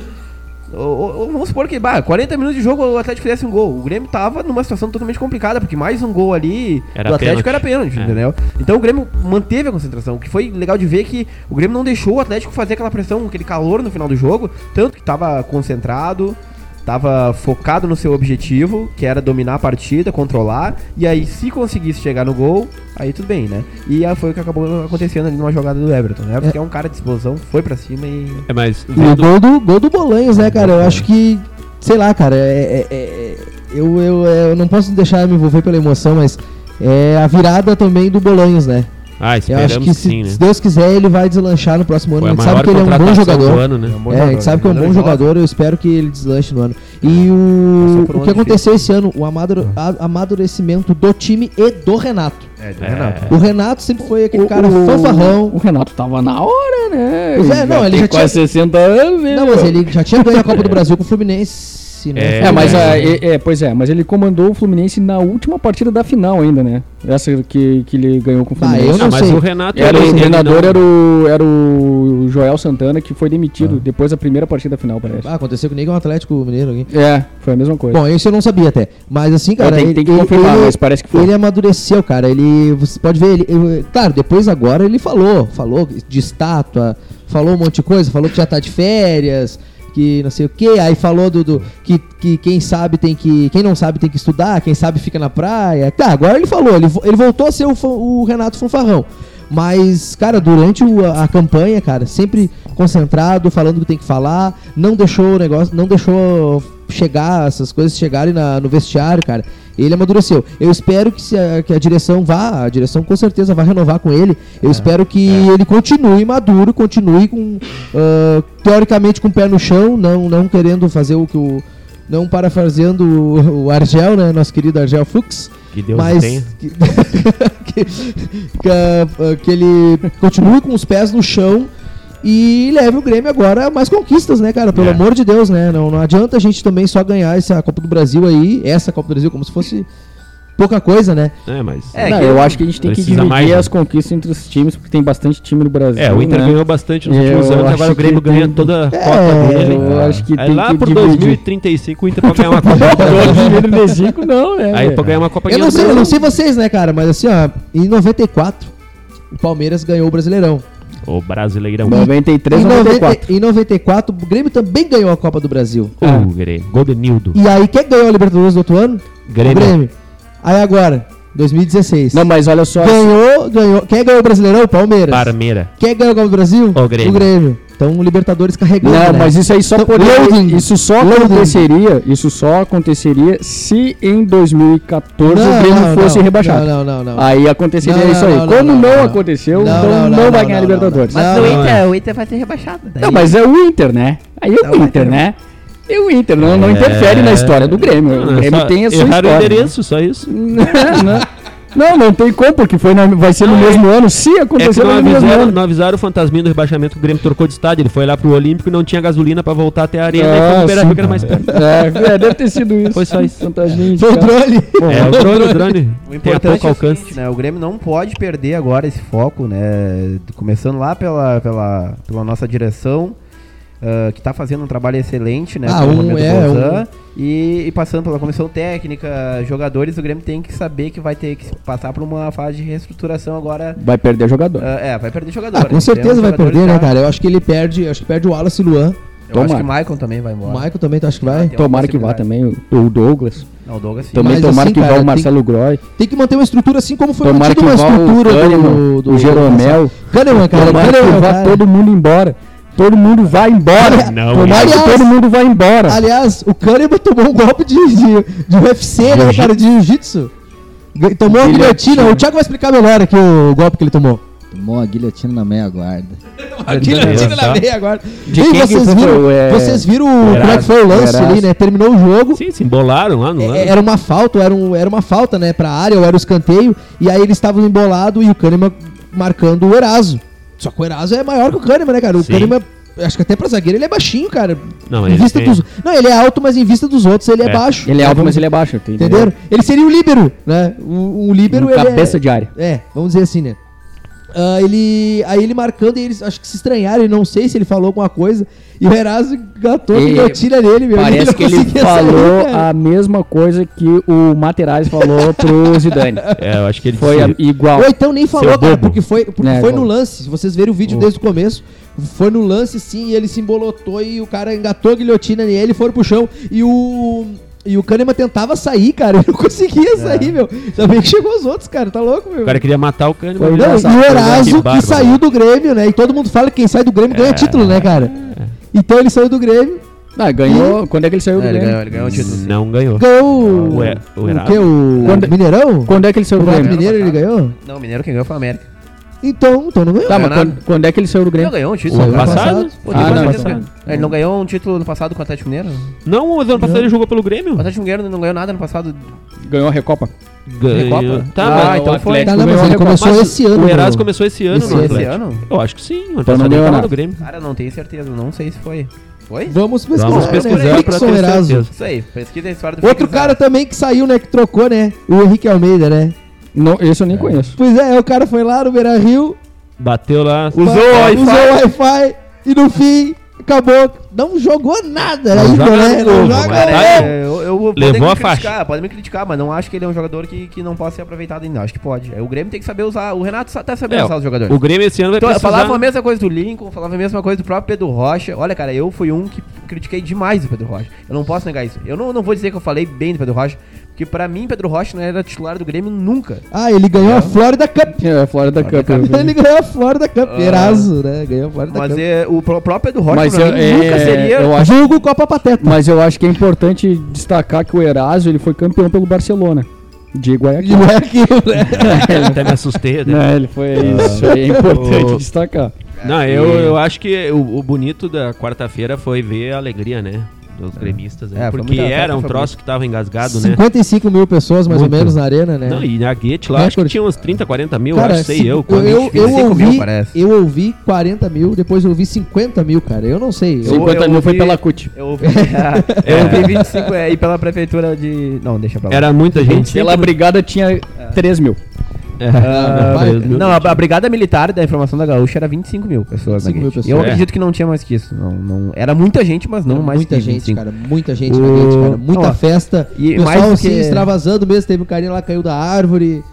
ou, ou, vamos supor que, bah, 40 minutos de jogo o Atlético fizesse um gol. O Grêmio tava numa situação totalmente complicada, porque mais um gol ali Era do Atlético pênalti. era pênalti, É. entendeu? Então o Grêmio manteve a concentração. O que foi legal de ver que o Grêmio não deixou o Atlético fazer aquela pressão, aquele calor no final do jogo, tanto que tava concentrado, tava focado no seu objetivo, que era dominar a partida, controlar, e aí se conseguisse chegar no gol, aí tudo bem, né? E aí foi o que acabou acontecendo ali numa jogada do Everton, né? Porque é, um cara de explosão, foi pra cima e É, mas E o gol do, gol do Bolanhos, né, cara? Eu acho que, sei lá, cara, é, é- é- eu, eu, eu não posso deixar me envolver pela emoção, mas é a virada também do Bolanhos, né? Ah, Eu esperamos acho que que se, sim, né? se Deus quiser, ele vai deslanchar no próximo ano. Foi A gente sabe que ele é um bom jogador. do ano, né? bom É, a gente sabe que é um bom jogador eu espero que ele deslanche no ano. E o, um o que aconteceu esse ano, o amadure- a- amadurecimento do time e do Renato. É, do É. Renato. O Renato sempre foi aquele O- cara o- fanfarrão. O Renato tava na hora, né? Pois é, não, ele tem já quase 60 anos? Não, mas ele já tinha ganho a Copa do Brasil com o Fluminense, né? É, É, mas É. a- é, pois é, mas ele comandou o Fluminense na última partida da final ainda, né? Essa que, que ele ganhou com o Ah, Fluminense. eu não Ah, mas sei. o Renato Era, o treinador era o, era o Joel Santana, que foi demitido depois da primeira partida final, parece. Ah, aconteceu comigo com o Atlético Mineiro aqui. É, foi a mesma coisa. Bom, isso eu não sabia até. Mas assim, cara. tem- ele- tem que confirmar, ele- mas parece que foi. Ele amadureceu, cara. Ele. Você pode ver, ele. ele- claro, depois agora ele falou. Falou de estátua, falou um monte de coisa, falou que já tá de férias, que não sei o que. Aí falou do. do- que, que quem sabe tem que. Quem não sabe tem que estudar, quem sabe fica na praia. Tá, agora ele falou, ele, ele voltou a ser o, o Renato Fanfarrão. Mas, cara, durante o- a, a campanha, cara, sempre concentrado, falando o que tem que falar, não deixou o negócio, não deixou chegar, essas coisas chegarem na- no vestiário, cara. Ele amadureceu. Eu espero que, se a, que a direção vá, a direção com certeza vai renovar com ele. Eu espero que ele continue maduro, continue com, ah, teoricamente com o pé no chão, não, não querendo fazer o que o. Não parafraseando o, o Argel, né? Nosso querido Argel Fux. Que Deus mas tenha. que, que, que, que ele continue com os pés no chão e leve o Grêmio agora a mais conquistas, né, cara? Pelo É. amor de Deus, né? Não, não adianta a gente também só ganhar essa Copa do Brasil aí, essa Copa do Brasil, como se fosse pouca coisa, né? É, mas. É, Não, eu acho que a gente tem que dividir mais, né? as conquistas entre os times, porque tem bastante time no Brasil. É, o Inter né? ganhou bastante nos Eu últimos anos, agora o Grêmio ganha tem- toda a É, cota dele. eu acho que Aí tem lá que por dividir. 2035 o Inter pode ganhar uma Copa do Brasil. 2035 não, né? Aí pra ganhar uma Copa Eu não sei, eu não sei vocês, né, cara? Mas assim, ó, em 94, o Palmeiras ganhou o Brasileirão. O Brasileirão. 93, em, 94. 90 em 94, o Grêmio também ganhou a Copa do Brasil. O Grêmio. Gol do Nildo. E aí, quem ganhou a Libertadores do outro ano? Grêmio. O Grêmio. Aí agora, 2016. Não, mas olha só. Ganhou, ganhou. Quem ganhou o Brasileirão? O Palmeiras. Parmeira. Quem ganhou a Copa do Brasil? O Grêmio. Então o Libertadores carregando. Não, né? mas isso aí só Então, poderia, loading. isso só Loading. aconteceria, isso só aconteceria se em 2014 Não, o Grêmio não, fosse não, rebaixado. Não, não, não. não. Aí aconteceria Não, isso aí. não, Como não, não, não, não. não, Não, então não, não, não, vai não, ganhar Libertadores. Mas o, Inter, o Inter vai ser rebaixado. Daí. Não, mas é o Inter, né? Aí é É o o Inter, né? E o Inter não, não interfere na história do Grêmio. O é Grêmio só tem a sua erraram o história. endereço, só isso. não, não, não tem como, porque foi na- vai ser no Não, é- mesmo ano. Se É acontecer não no mesmo avisaram, ano. não avisaram o fantasminha do rebaixamento que o Grêmio trocou de estádio. Ele foi lá pro Olímpico e não tinha gasolina pra voltar até a arena. e foi Ah, pro Beira-Rio sim. que era mais perto. É, é, deve ter sido isso. Foi só isso. Fantasminha Foi o drone. É, o drone, o drone. O Tem pouco é o alcance. seguinte, né? O Grêmio não pode perder agora esse foco, né? Começando lá pela, pela, pela nossa direção, ah, que tá fazendo um trabalho excelente, né? Ah, um- é, Bozan, e, e passando pela comissão técnica, jogadores, o Grêmio tem que saber que vai ter que passar por uma fase de reestruturação agora. Vai perder jogador. Ah, é, vai perder jogador. Ah, né? com certeza Tem vai perder, né, cara? Eu acho que ele perde, acho que perde o Wallace e o Luan. Eu acho Tomara. que o Maicon também vai O embora. Michael também, tu acha que vai? Tomara que vá também o, o Douglas. Não, o Douglas sim. Também Mas tomara assim, que vá o tem- Marcelo Groy. Tem que manter uma estrutura assim como foi Tomara que mantida vá uma o estrutura Kahneman, o Jeromel. Kahneman, cara. Tomara que Kahneman, vá cara. todo mundo embora. Todo mundo vai embora. Não, Tomara que aliás- todo mundo vai embora. Aliás, o Kahneman tomou um golpe de, de, de UFC, né, cara? De jiu-jitsu. Tomou uma Guilhotina. O Thiago vai explicar melhor aqui o golpe que ele tomou. Tomou a guilhotina na meia guarda. A guilhotina na meia agora. De que vocês foi? viram, É, vocês viram como é que foi o lance Eraso. ali, né? Terminou o jogo. Sim, se embolaram lá no É, Era uma falta, era, um, era uma falta, né, pra área, ou era o escanteio, e aí eles estavam embolados e o Kahneman marcando o Eraso. Só que o Eraso é maior que o Kahneman, né, cara? O Sim. Kahneman, acho que até pra zagueiro ele é baixinho, cara. Não, em ele vista tem- dos... Não, ele é alto, mas em vista dos outros ele é, É. baixo. Ele é alto, mas ele é baixo. Entenderam? Ele seria o líbero, né? O, o líbero, Um ele cabeça é... de área. É, vamos dizer assim, né? Ah, ele, aí ele marcando e eles acho que se estranharam, e não sei se ele falou alguma coisa. E o Eraso gatou a E guilhotina nele, meu. Parece não que ele sair, falou cara. a mesma coisa que o Materazzi falou pro Zidane. É, eu acho que ele Foi disse- igual. Ou então nem falou, cara, porque foi, porque É, foi no lance. Se vocês verem o vídeo desde o começo, foi no lance sim, e ele se embolotou e o cara engatou a guilhotina nele e foram pro chão. E o. E o Kahneman tentava sair, cara, ele não conseguia sair, meu. Também que chegou os outros, cara, tá louco, meu. O cara queria matar o Kahneman. Foi Não, ele- e o Eraso Que que, bárbaro. saiu do Grêmio, né? E todo mundo fala que quem sai do Grêmio ganha título, né, cara? Então ele saiu do Grêmio, Ah, ganhou. Quando é que ele saiu do É, ele Grêmio? ganhou, ele ganhou o título. sim. Não ganhou. ganhou O, o o Eraso. quê? O Quando- Mineirão? Quando é que ele saiu O do Grêmio? Mineiro ele ganhou? Não, o Mineiro quem ganhou foi o América. Então, então não ganhou. Tá, mas ganhou quando, quando é que ele saiu do Não Grêmio? ganhou um título. O ano ano passado? Pô, Ah, não, passado. certeza. Ele não ganhou um título no passado com o Atlético Mineiro? Não, mas ano passado ele jogou pelo Grêmio. O Atlético Mineiro não ganhou nada no passado. Ganhou a Recopa. Ganhou. Recopa? Tá, Ah, mas então foi. Tá, não, mas ganhou a ele Recopa. começou Mas esse ano. O meu. começou esse ano Esse no ano. Esse Atlético. ano? Eu acho que sim. Ano Então não passado ele ganhou tava nada. no Grêmio. Cara, não tenho certeza. Não sei se foi. Foi? Vamos pesquisar, Vamos né? pesquisar pra Rickson ter Eraso. certeza. Isso aí. Pesquisa a história do Outro Felipe cara também que saiu, né? Que trocou, né? O Henrique Almeida, né? Não, esse eu nem conheço. Pois é, o cara foi lá no Beira Rio, Bateu lá. Usou o Wi-Fi. usou o Wi-Fi e no fim acabou. Não jogou nada Não joga né? Não novo, joga aí. É, eu, eu Levou me a faixa. criticar, Podem me criticar, mas não acho que ele é um jogador que, que não possa ser aproveitado ainda. Acho que pode. É, O Grêmio tem que saber usar. O Renato sa- tá sabendo É, usar os jogadores. O Grêmio esse ano vai Então, precisar... falava a mesma coisa do Lincoln, falava a mesma coisa do próprio Pedro Rocha. Olha, cara, eu fui um que critiquei demais o Pedro Rocha. Eu não posso negar isso. Eu não, não vou dizer que eu falei bem do Pedro Rocha, porque pra mim, Pedro Rocha não era titular do Grêmio nunca. Ah, ele ganhou a Florida Cup. É, fora da Cup. Ele ganhou a Florida Cup. Ah. Eraso, né? Ganhou a Florida Mas Cup. é, o pró- próprio Pedro Rocha Mas eu, é, nunca seria. eu acho, Vulgo Copa Pateta. mas eu acho que é importante destacar que o Eraso ele foi campeão pelo Barcelona. De Guayaquil. Não é aquilo, né? Até me assustei. né? Né, ele foi isso é importante destacar. Não, eu, eu acho que o, o bonito da quarta-feira foi ver a alegria, né? Dos gremistas. aí, É, foi porque era um foi troço que tava engasgado, né? 55 mil pessoas, mais Muito. ou menos, na arena, né? Não, e na Guete lá, acho que tinha uns 30, 40 mil, Cara, acho, sei se- eu. eu, eu, eu 25 ouvi, mil, parece. eu ouvi 40 mil, depois eu ouvi 50 mil, cara. Eu não sei. Eu- 50 eu mil foi ouvi- pela CUT. Eu ouvi, eu ouvi 25 é, e pela prefeitura de. Não, deixa pra lá. Era muita gente. Pela brigada tinha 3 mil. Vai, mesmo. não, a, a Brigada Militar da Informação da Gaúcha era 25 mil pessoas. 25 na mil pessoas. Eu É. acredito que não tinha mais que isso. Não, não, era muita gente, mas não mais muita que gente, 25. cara. Muita gente O- na Gate, cara. Muita Ó, festa. e o mais pessoal se que- extravasando mesmo. Teve um carinha lá, caiu da árvore.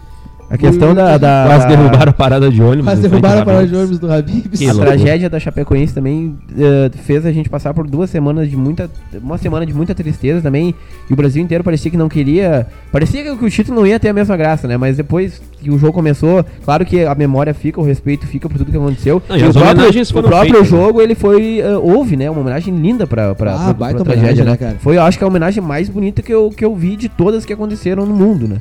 A questão da. da Quase derrubaram a parada de ônibus. Quase derrubaram a parada de ônibus do Habib. Que A tragédia da Chapecoense também eh, fez a gente passar por duas semanas de muita. Uma semana de muita tristeza também. E o Brasil inteiro parecia que não queria. Parecia que o título não ia ter a mesma graça, né? Mas depois que o jogo começou, claro que a memória fica, o respeito fica por tudo que aconteceu. Não, e as o próprio, o próprio feitas, né? jogo, ele foi. eh, houve, né? Uma homenagem linda pra, pra, Ah, pra- baita pra homenagem, né, cara? Foi, eu acho que a homenagem mais bonita que eu, que eu vi de todas que aconteceram no mundo, né?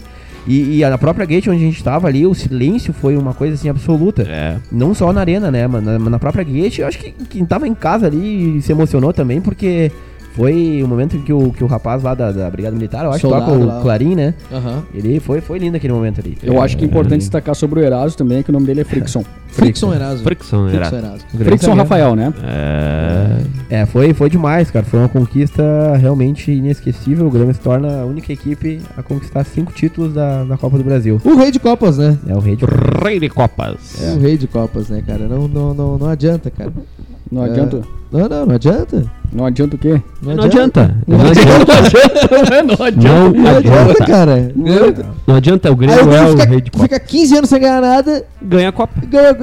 E, e a própria gate onde a gente tava ali, o silêncio foi uma coisa assim absoluta. É. Não só na arena, né? Mas na, na própria gate, eu acho que quem tava em casa ali se emocionou também, porque foi o momento em que o, que o rapaz lá da, da Brigada Militar, eu acho que Soldado toca lá. o Clarim, né? Aham. Ele foi, foi lindo aquele momento ali. Eu acho que é importante destacar sobre o Eraso também, que o nome dele é Frickson. Frickson Eraso. Frickson era. Eraso. Frickson Rafael, né? É. É, foi, foi demais, cara. Foi uma conquista realmente inesquecível. O Grêmio se torna a única equipe a conquistar cinco títulos da, da Copa do Brasil. O rei de Copas, né? É o rei de Rei de Copas. O rei de Copas, né, cara? Não, não, não, não adianta, cara. Não É. adianta. Não, não, não adianta. Não adianta o quê? Não adianta. Não Não adianta. Não adianta. Não Não adianta, cara. Não adianta. O Grêmio é o fica, rei de Copas. fica 15 anos sem ganhar nada, Ganha a Copa. ganha,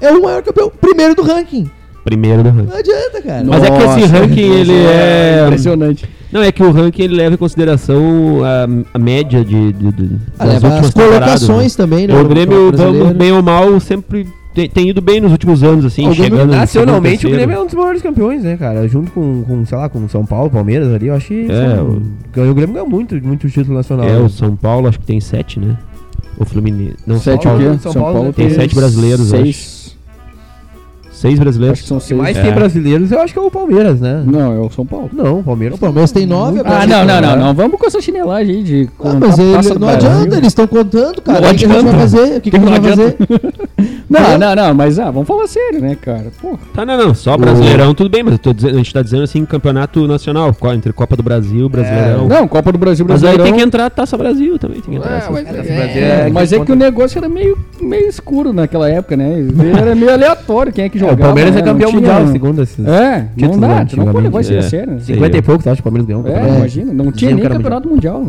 é o maior campeão, primeiro do ranking. Primeiro do ranking. Não adianta, cara. Mas é que esse Nossa, ranking, ele é... Impressionante. Não, é que o ranking ele leva em consideração a, a média de, de, de Ah, das últimas as colocações também, né? O Grêmio, vamos, bem ou mal, sempre tem, tem ido bem nos últimos anos, assim, O Grêmio, chegando nacionalmente, o Grêmio é um dos maiores campeões, né, cara? Junto com, com sei lá, com São Paulo, Palmeiras ali, eu acho que. É, são- o- ganhou, o Grêmio ganhou muito, muito título nacional. É, né? o São Paulo acho que tem sete, né? O Fluminense. Não, São Sete o Paulo. quê? São São Paulo Paulo tem sete brasileiros, Seis. Seis brasileiros. Acho que são O que seis. mais É. tem brasileiros, eu acho que é o Palmeiras, né? Não, é o São Paulo. Não, o Palmeiras. O Palmeiras tem nove Ah, não, não, não, né? não. Vamos com essa chinelagem aí de Ah, mas ele, não Brasil. adianta, eles estão contando, cara. Não o que, que a gente vai adianta. fazer? O que, que a gente Não vai fazer? Não, não, não, mas ah, vamos falar sério, né, cara? Pô, Tá, não, não. Só Brasileirão, tudo bem, mas eu tô dizendo, a gente tá dizendo assim, campeonato nacional, entre Copa do Brasil, Brasileirão. não, Copa do Brasil, mas aí Brasileirão. tem que entrar a Taça Brasil também, tem que entrar. É, essa- é, é, é mas que é que o negócio era meio, meio escuro naquela época, né? Era meio aleatório quem é que É, jogava. o Palmeiras né? é campeão Não tinha- mundial, segundo esses. É, não títulos, dá, né, não pode antigamente. isso É. sério. né? 50 e pouco, tu acha que o Palmeiras ganhou? um É, imagina, não tinha Diziam nem que era campeonato mundial.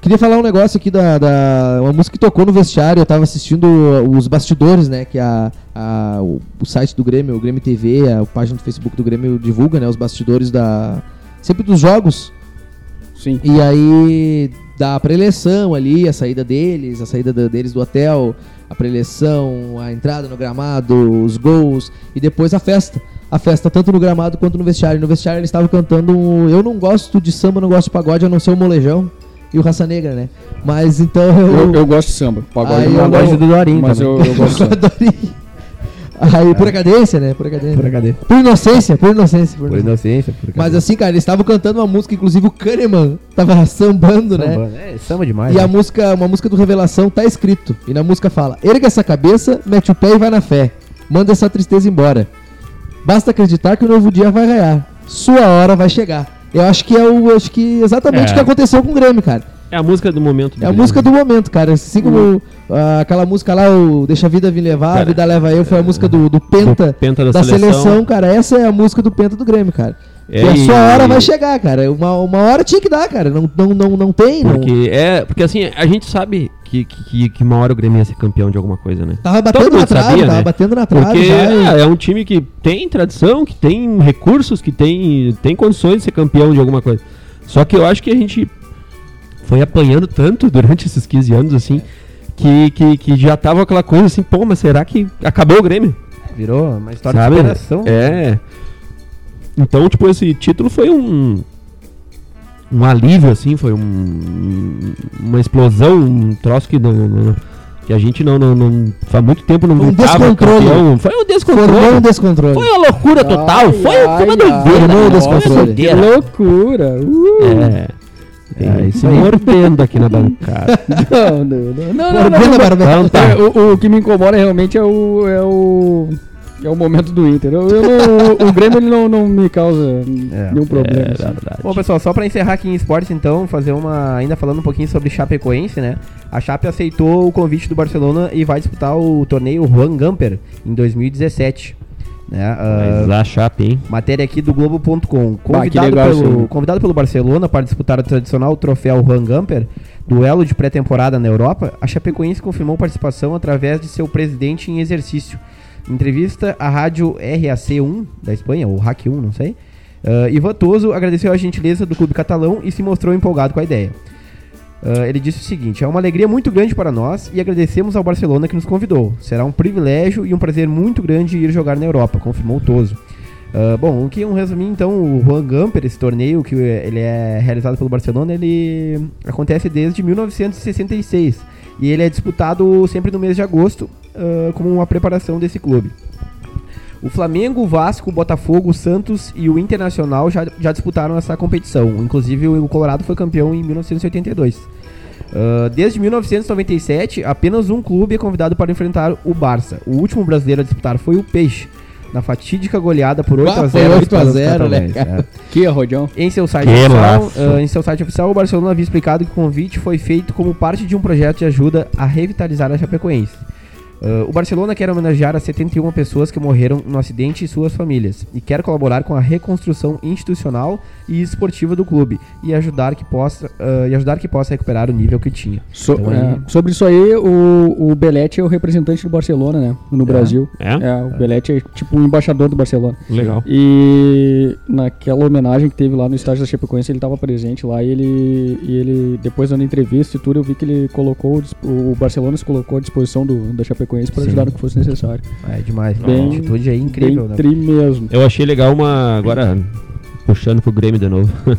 Queria falar um negócio aqui da, da- uma música que tocou no vestiário. Eu tava assistindo os bastidores, né? Que a, a- o, o site do Grêmio, o Grêmio TV, a, página do Facebook do Grêmio divulga, né? Os bastidores da sempre dos jogos. Sim. E aí da preleção ali, a saída deles, a saída da- deles do hotel, a preleção, a entrada no gramado, os gols e depois a festa. A festa tanto no gramado quanto no vestiário. No vestiário eles estavam cantando um, Eu não gosto de samba, não gosto de pagode, a não ser o molejão e o Raça Negra, né? Mas então eu. Eu, eu gosto de samba. Pagode Aí não, eu gosto gosto do Dorinho Mas eu, eu gosto adorei. Aí, por cadência, né? Por cadência. Por cadê? Por inocência, por inocência. Por Por inocência. por Mas assim, cara, eles estavam cantando uma música, inclusive o Kahneman tava sambando, né? Samba, É, samba demais. E né? a música, uma música do Revelação tá escrito. E na música fala: erga essa cabeça, mete o pé e vai na fé. Manda essa tristeza embora. Basta acreditar que o novo dia vai raiar. Sua hora vai chegar. Eu acho que é o. Acho que exatamente É. o que aconteceu com o Grêmio, cara. É a música do momento. É a música do momento, cara. Assim como ah, aquela música lá, o Deixa a Vida Vir Levar, a Cara, Vida Leva Eu, foi a música do, do Penta, Penta da, da seleção. seleção. cara. Essa é a música do Penta do Grêmio, cara. É, e a sua e- hora vai chegar, cara. Uma, uma hora tinha que dar, cara. Não, não, não, não tem, não. Porque, é, porque assim, a gente sabe que, que, que uma hora o Grêmio ia ser campeão de alguma coisa, né? Tava batendo na trave, sabia, tava né? batendo na trave Porque já. é, é um time que tem tradição, que tem recursos, que tem, tem condições de ser campeão de alguma coisa. Só que eu acho que a gente foi apanhando tanto durante esses 15 anos, assim, que, que, que já tava aquela coisa assim, pô, mas será que acabou o Grêmio? Virou uma história Sabe? de superação. É. Então, tipo, esse título foi um. Um alívio, assim, foi um, uma explosão, um troço que não. não- que a gente não, não, não. Faz muito tempo não Foi um descontrole. campeão. Foi um descontrole. Formou um descontrole. Foi uma loucura total. Ai, foi, foi uma ai, doideira. ai, foi uma descontrole. Que doideira. loucura! Uh. É. Tem se mordendo aqui na bancada. Não, não, não, não, não, não, não. barbela. Então tá. É, o, o que me incomoda realmente é o. É o, é o momento do Inter. Eu, eu não- o Grêmio ele não, não me causa nenhum problema. É assim. verdade. Bom, pessoal, só pra encerrar aqui em esportes, então, fazer uma. Ainda falando um pouquinho sobre Chapecoense, né? A Chape aceitou o convite do Barcelona e vai disputar o torneio Juan Gamper em 2017. Né? Ah, Mas a Chape, hein? Matéria aqui do Globo.com. Convidado, legal pelo, convidado pelo Barcelona para disputar o tradicional troféu Juan Gamper, duelo de pré-temporada na Europa, a Chapecoense confirmou participação através de seu presidente em exercício. Entrevista à rádio RAC1 da Espanha, ou RAC1, não sei, uh, Ivan Toso agradeceu a gentileza do clube catalão e se mostrou empolgado com a ideia. Uh, ele disse o seguinte: é uma alegria muito grande para nós e agradecemos ao Barcelona que nos convidou. Será um privilégio e um prazer muito grande ir jogar na Europa, confirmou o Toso. Uh, bom, o que um resuminho então, o Juan Gamper, esse torneio que ele é realizado pelo Barcelona, ele acontece desde 1966 e ele é disputado sempre no mês de agosto uh, como uma preparação desse clube. O Flamengo, o Vasco, o Botafogo, o Santos e o Internacional já, já disputaram essa competição. Inclusive o Colorado foi campeão em 1982. Uh, desde 1997, apenas um clube é convidado para enfrentar o Barça. O último brasileiro a disputar foi o Peixe, na fatídica goleada por 8 Ah, a foi 0 8 a para os 0, né, cara? é. Que arrojão. Em seu site Que oficial, ah, em seu site oficial, o Barcelona havia explicado que o convite foi feito como parte de um projeto de ajuda a revitalizar a Chapecoense. Ah, o Barcelona quer homenagear as 71 pessoas que morreram no acidente e suas famílias e quer colaborar com a reconstrução institucional e esportiva do clube e ajudar que possa ah, e ajudar que possa recuperar o nível que tinha. So- Então, é, aí- sobre isso aí, o, o Belete é o representante do Barcelona, né? No Brasil. É? É, o Belete é tipo um embaixador do Barcelona. Legal. E naquela homenagem que teve lá no estádio da Chapecoense, ele estava presente lá e ele, e ele, depois dando entrevista e tudo, eu vi que ele colocou, o o Barcelona se colocou à disposição do, da Chapecoense para ajudar no que fosse necessário. É demais. Bem- uma atitude aí incrível, Bem né? tri mesmo. Eu achei legal uma. Agora, puxando pro Grêmio de novo.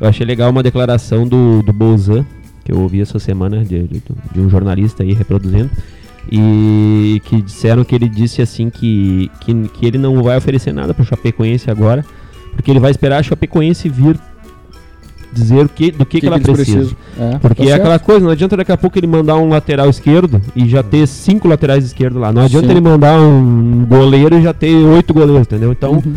eu achei legal uma declaração do, do Bolzan, que eu ouvi essa semana, de, de, de um jornalista aí reproduzindo. E que disseram que ele disse assim que, que, que ele não vai oferecer nada pro Chapecoense agora, porque ele vai esperar a Chapecoense vir dizer o que, do que, que, ela eles precisa. É, Porque tá é aquela coisa, não adianta daqui a pouco ele mandar um lateral esquerdo e já ter cinco laterais esquerdos lá. Não adianta Sim. ele mandar um goleiro e já ter oito goleiros, entendeu? Então, Uhum.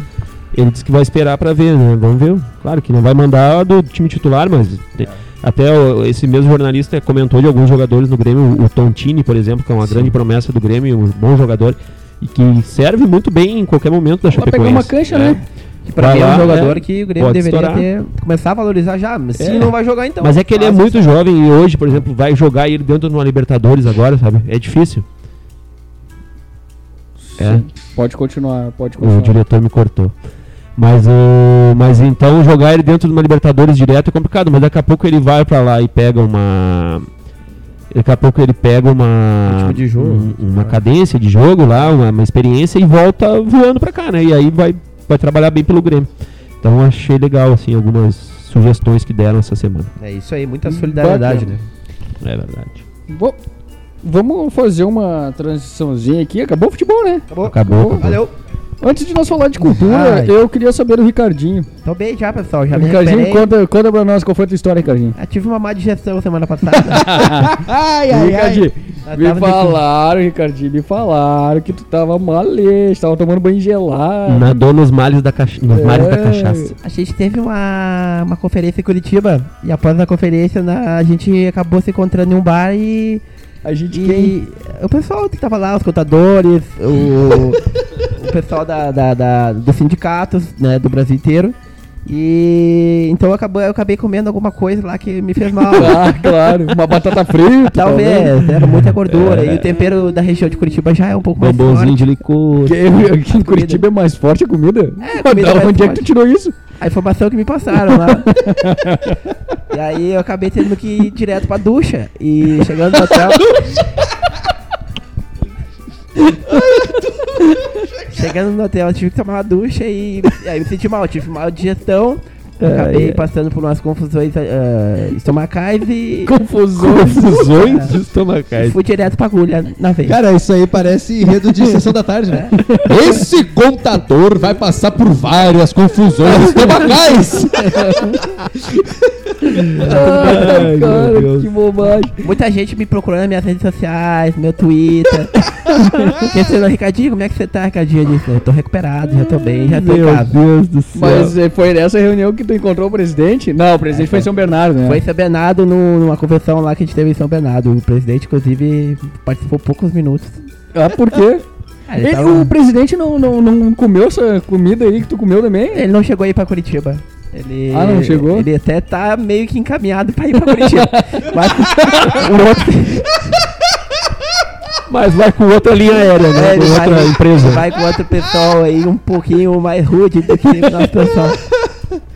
ele disse que vai esperar pra ver, né? Vamos ver. Claro que não vai mandar do time titular, mas te- até esse mesmo jornalista comentou de alguns jogadores no Grêmio, o Tontini, por exemplo, que é uma grande promessa do Grêmio, um bom jogador e que serve muito bem em qualquer momento da Vai Chapecoense. pegar uma cancha, É. né? Que pra Vai mim é lá, um jogador é, que o Grêmio pode deveria ter, começar a valorizar já. Mas se É. não vai jogar, então. Mas é que ele é muito jovem e hoje, por exemplo, vai jogar ele dentro de uma Libertadores agora, sabe? É difícil. É. Sim. Pode continuar, pode O continuar. diretor me cortou. Mas o mas então jogar ele dentro de uma Libertadores direto é complicado, mas daqui a pouco ele vai pra lá e pega uma daqui a pouco ele pega uma Ritmo de jogo. um- uma cadência de jogo lá, uma, uma experiência e volta voando pra cá, né? E aí vai vai trabalhar bem pelo Grêmio. Então achei legal assim algumas sugestões que deram essa semana. É isso aí, muita solidariedade, Bacana. né? É verdade. Vo- Vamos fazer uma transiçãozinha aqui. Acabou o futebol, né? Acabou. Acabou, acabou. Valeu. Antes de nós falar de cultura, Ai. eu queria saber do Ricardinho. Tô bem já, pessoal. Já me Ricardinho, conta, conta pra nós qual foi a tua história, Ricardinho. Eu tive uma má digestão semana passada. Ai, ai, Ricardinho, ai. me falaram, Ricardinho, me falaram que tu tava malês, tava tomando banho gelado. Nadou nos males da, cacha... nos mares da É. cachaça. A gente teve uma, uma conferência em Curitiba. E após a conferência, na- a gente acabou se encontrando em um bar e. A gente quem? E o pessoal que tava lá, os contadores, o, o pessoal da, da- da- dos sindicatos, né, do Brasil inteiro. E então eu acabei, eu acabei comendo alguma coisa lá que me fez mal. Ah, claro, uma batata frita. Talvez, era muita gordura. É. E o tempero da região de Curitiba já é um pouco mais Bombonzinho forte. de licor. Que, aqui em Curitiba é mais forte a comida? É, comida Da mais onde é que tu tirou isso? A informação que me passaram lá. e aí eu acabei tendo que ir direto pra ducha. E chegando no hotel. chegando no hotel, eu tive que tomar uma ducha e, e aí me senti mal, tive mal digestão. Acabei passando por umas confusões ah, estomacais e Confusões. Confusões É. estomacais. fui direto pra agulha na veia. Cara, isso aí parece enredo de sessão da tarde, né? Esse contador vai passar por várias confusões estomacais. Ai, cara, que bobagem. Muita gente me procurando nas minhas redes sociais, meu Twitter. Pensando, Ricardinho, como é que você tá, Ricardinho? Eu disse, eu tô recuperado, já tô bem, já tô em Meu casa. Deus do céu. Mas eh, foi nessa reunião que tu encontrou o presidente? Não, o presidente foi em São Bernardo, né? Foi em São Bernardo, no- numa convenção lá que a gente teve em São Bernardo. O presidente, inclusive, participou poucos minutos. Ah, por quê? Ah, ele, Ele- tava- O presidente não, não, não comeu essa comida aí que tu comeu também? ele não chegou aí pra Curitiba. Ele, Ah, não chegou? Ele até tá meio que encaminhado pra ir pra Curitiba. Mas o outro, Mas vai com outra linha aérea, né? É, com outra vai, empresa. vai com outro pessoal aí um pouquinho mais rude do que o nosso pessoal.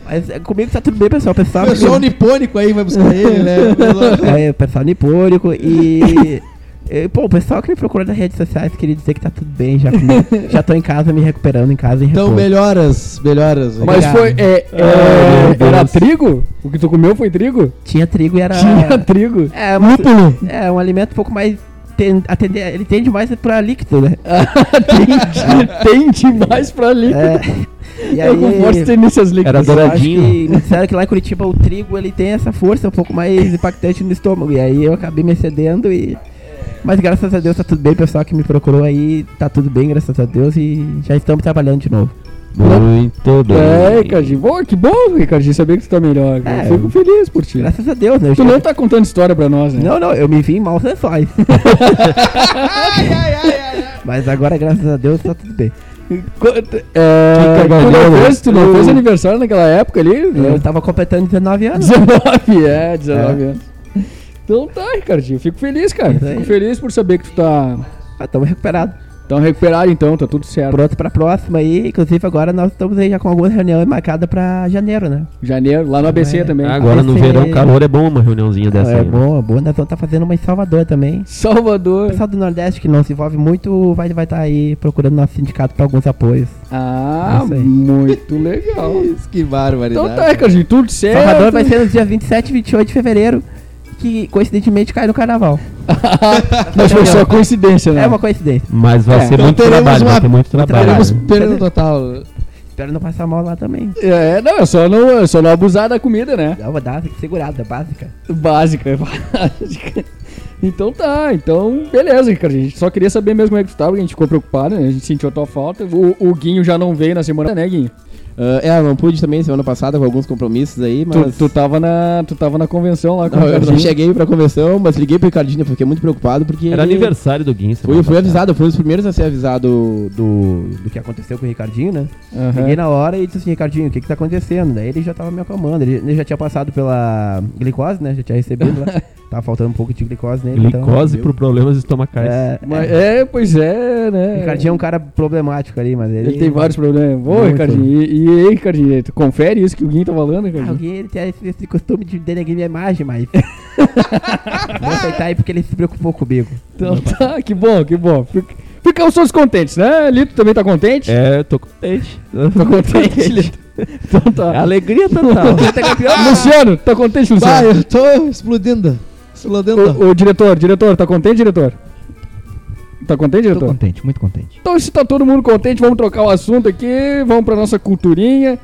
Mas é, comigo tá tudo bem, pessoal. Pessoal, O pessoal nipônico aí vai buscar ele, né? É, o pessoal nipônico e. e, Pô, o pessoal que me procurou nas redes sociais queria dizer que tá tudo bem, já, comi- já tô em casa, me recuperando em casa em Então, repouso. melhoras, melhoras. Mas Obrigado. foi. É, é, meu era trigo? O que tu comeu foi trigo? Tinha trigo e era. Tinha trigo. É, um, é um alimento um pouco mais. Ten, atender, ele tende mais pra líquido, né? Tem demais pra ali. É, e Eu com fortes tendências líquidas. Era eu douradinho. que me disseram que lá em Curitiba o trigo ele tem essa força um pouco mais impactante no estômago. E aí eu acabei me excedendo e. Mas graças a Deus tá tudo bem, o pessoal que me procurou aí tá tudo bem, graças a Deus, e já estamos trabalhando de novo. Muito bem. É, Ricardinho. Pô, que bom, Ricardinho, saber que tu tá melhor. É, Fico feliz por ti. Graças a Deus, né? Tu já- não tá contando história pra nós, né? Não, não, eu me vi em maus lençóis. Mas agora, graças a Deus, tá tudo bem. Quanto- É, Que tu não fez, tu não Eu- fez aniversário naquela época ali? Eu tava completando 19 anos. 19, é, 19 anos. Então tá, Ricardinho. Fico feliz, cara. Isso aí. Fico feliz por saber que tu tá Ah, tamo recuperado. tão recuperado então, tá tudo certo. Pronto pra próxima aí. Inclusive, agora nós estamos aí já com algumas reuniões marcadas pra janeiro, né? Janeiro, lá no ABC É. também. Agora no ABC. verão, calor é bom uma reuniãozinha dessa é aí. né? boa, boa. Nós vamos estar fazendo uma em Salvador também. O Salvador. pessoal do Nordeste que não se envolve muito vai estar vai tá aí procurando nosso sindicato pra alguns apoios. Ah, É isso muito legal. Que barbaridade. Então tá, Ricardinho, tudo certo. Salvador vai ser nos dias 27 e 28 de fevereiro, que coincidentemente cai no carnaval. Mas foi só coincidência, né? É uma coincidência. Mas vai É, ser então muito teremos trabalho, vai uma- ter muito trabalho. Teremos né? perda total. espero não passar mal lá também. É, não, é só não, é só não abusar da comida, né? Não, vou dar segurada, básica. Básica, básica. Então tá, então beleza, Ricardo. A gente só queria saber mesmo como é que tu tava, a gente ficou preocupado, né? A gente sentiu a tua falta. O, o Guinho já não veio na semana, né, Guinho? Ah, é, eu não pude também semana passada com alguns compromissos aí, Tu, mas. tu, tava na, tu tava na convenção lá com Não, o eu não Ricardinho. cheguei pra convenção, mas liguei pro Ricardinho, porque fiquei muito preocupado, porque. Era ele- aniversário do Guin. Fui, fui avisado, eu fui um dos primeiros a ser avisado do, do que aconteceu com o Ricardinho, né? Aham. Liguei na hora e disse assim, Ricardinho, o que que tá acontecendo? Daí ele já tava me acalmando, ele, ele já tinha passado pela glicose, né? Já tinha recebido lá. Tava faltando um pouco de glicose nele. então- Glicose por problemas estomacais. É, Mas, é. é, pois é, né? O Ricardinho é um cara problemático ali, mas ele... Ele tem vários problemas. Ô. Ricardinho, e, e aí, Ricardinho, tu confere isso que o Guinho tá falando, Ricardinho? Alguém ele tem esse, esse costume de denegrir minha imagem, mas. Vou aceitar aí porque ele se preocupou comigo. Então tá, que bom, que bom. Fic- Ficamos todos contentes, né? Lito também tá contente? É, eu tô contente. Tá contente, Lito? Então É tá. alegria total. Luciano, tá contente, Luciano? eu tô explodindo. Explodindo. O, o diretor, diretor, tá contente, diretor? Tá contente, Tô diretor? contente, muito contente. Então, se tá todo mundo contente, vamos trocar o assunto aqui, vamos pra nossa culturinha.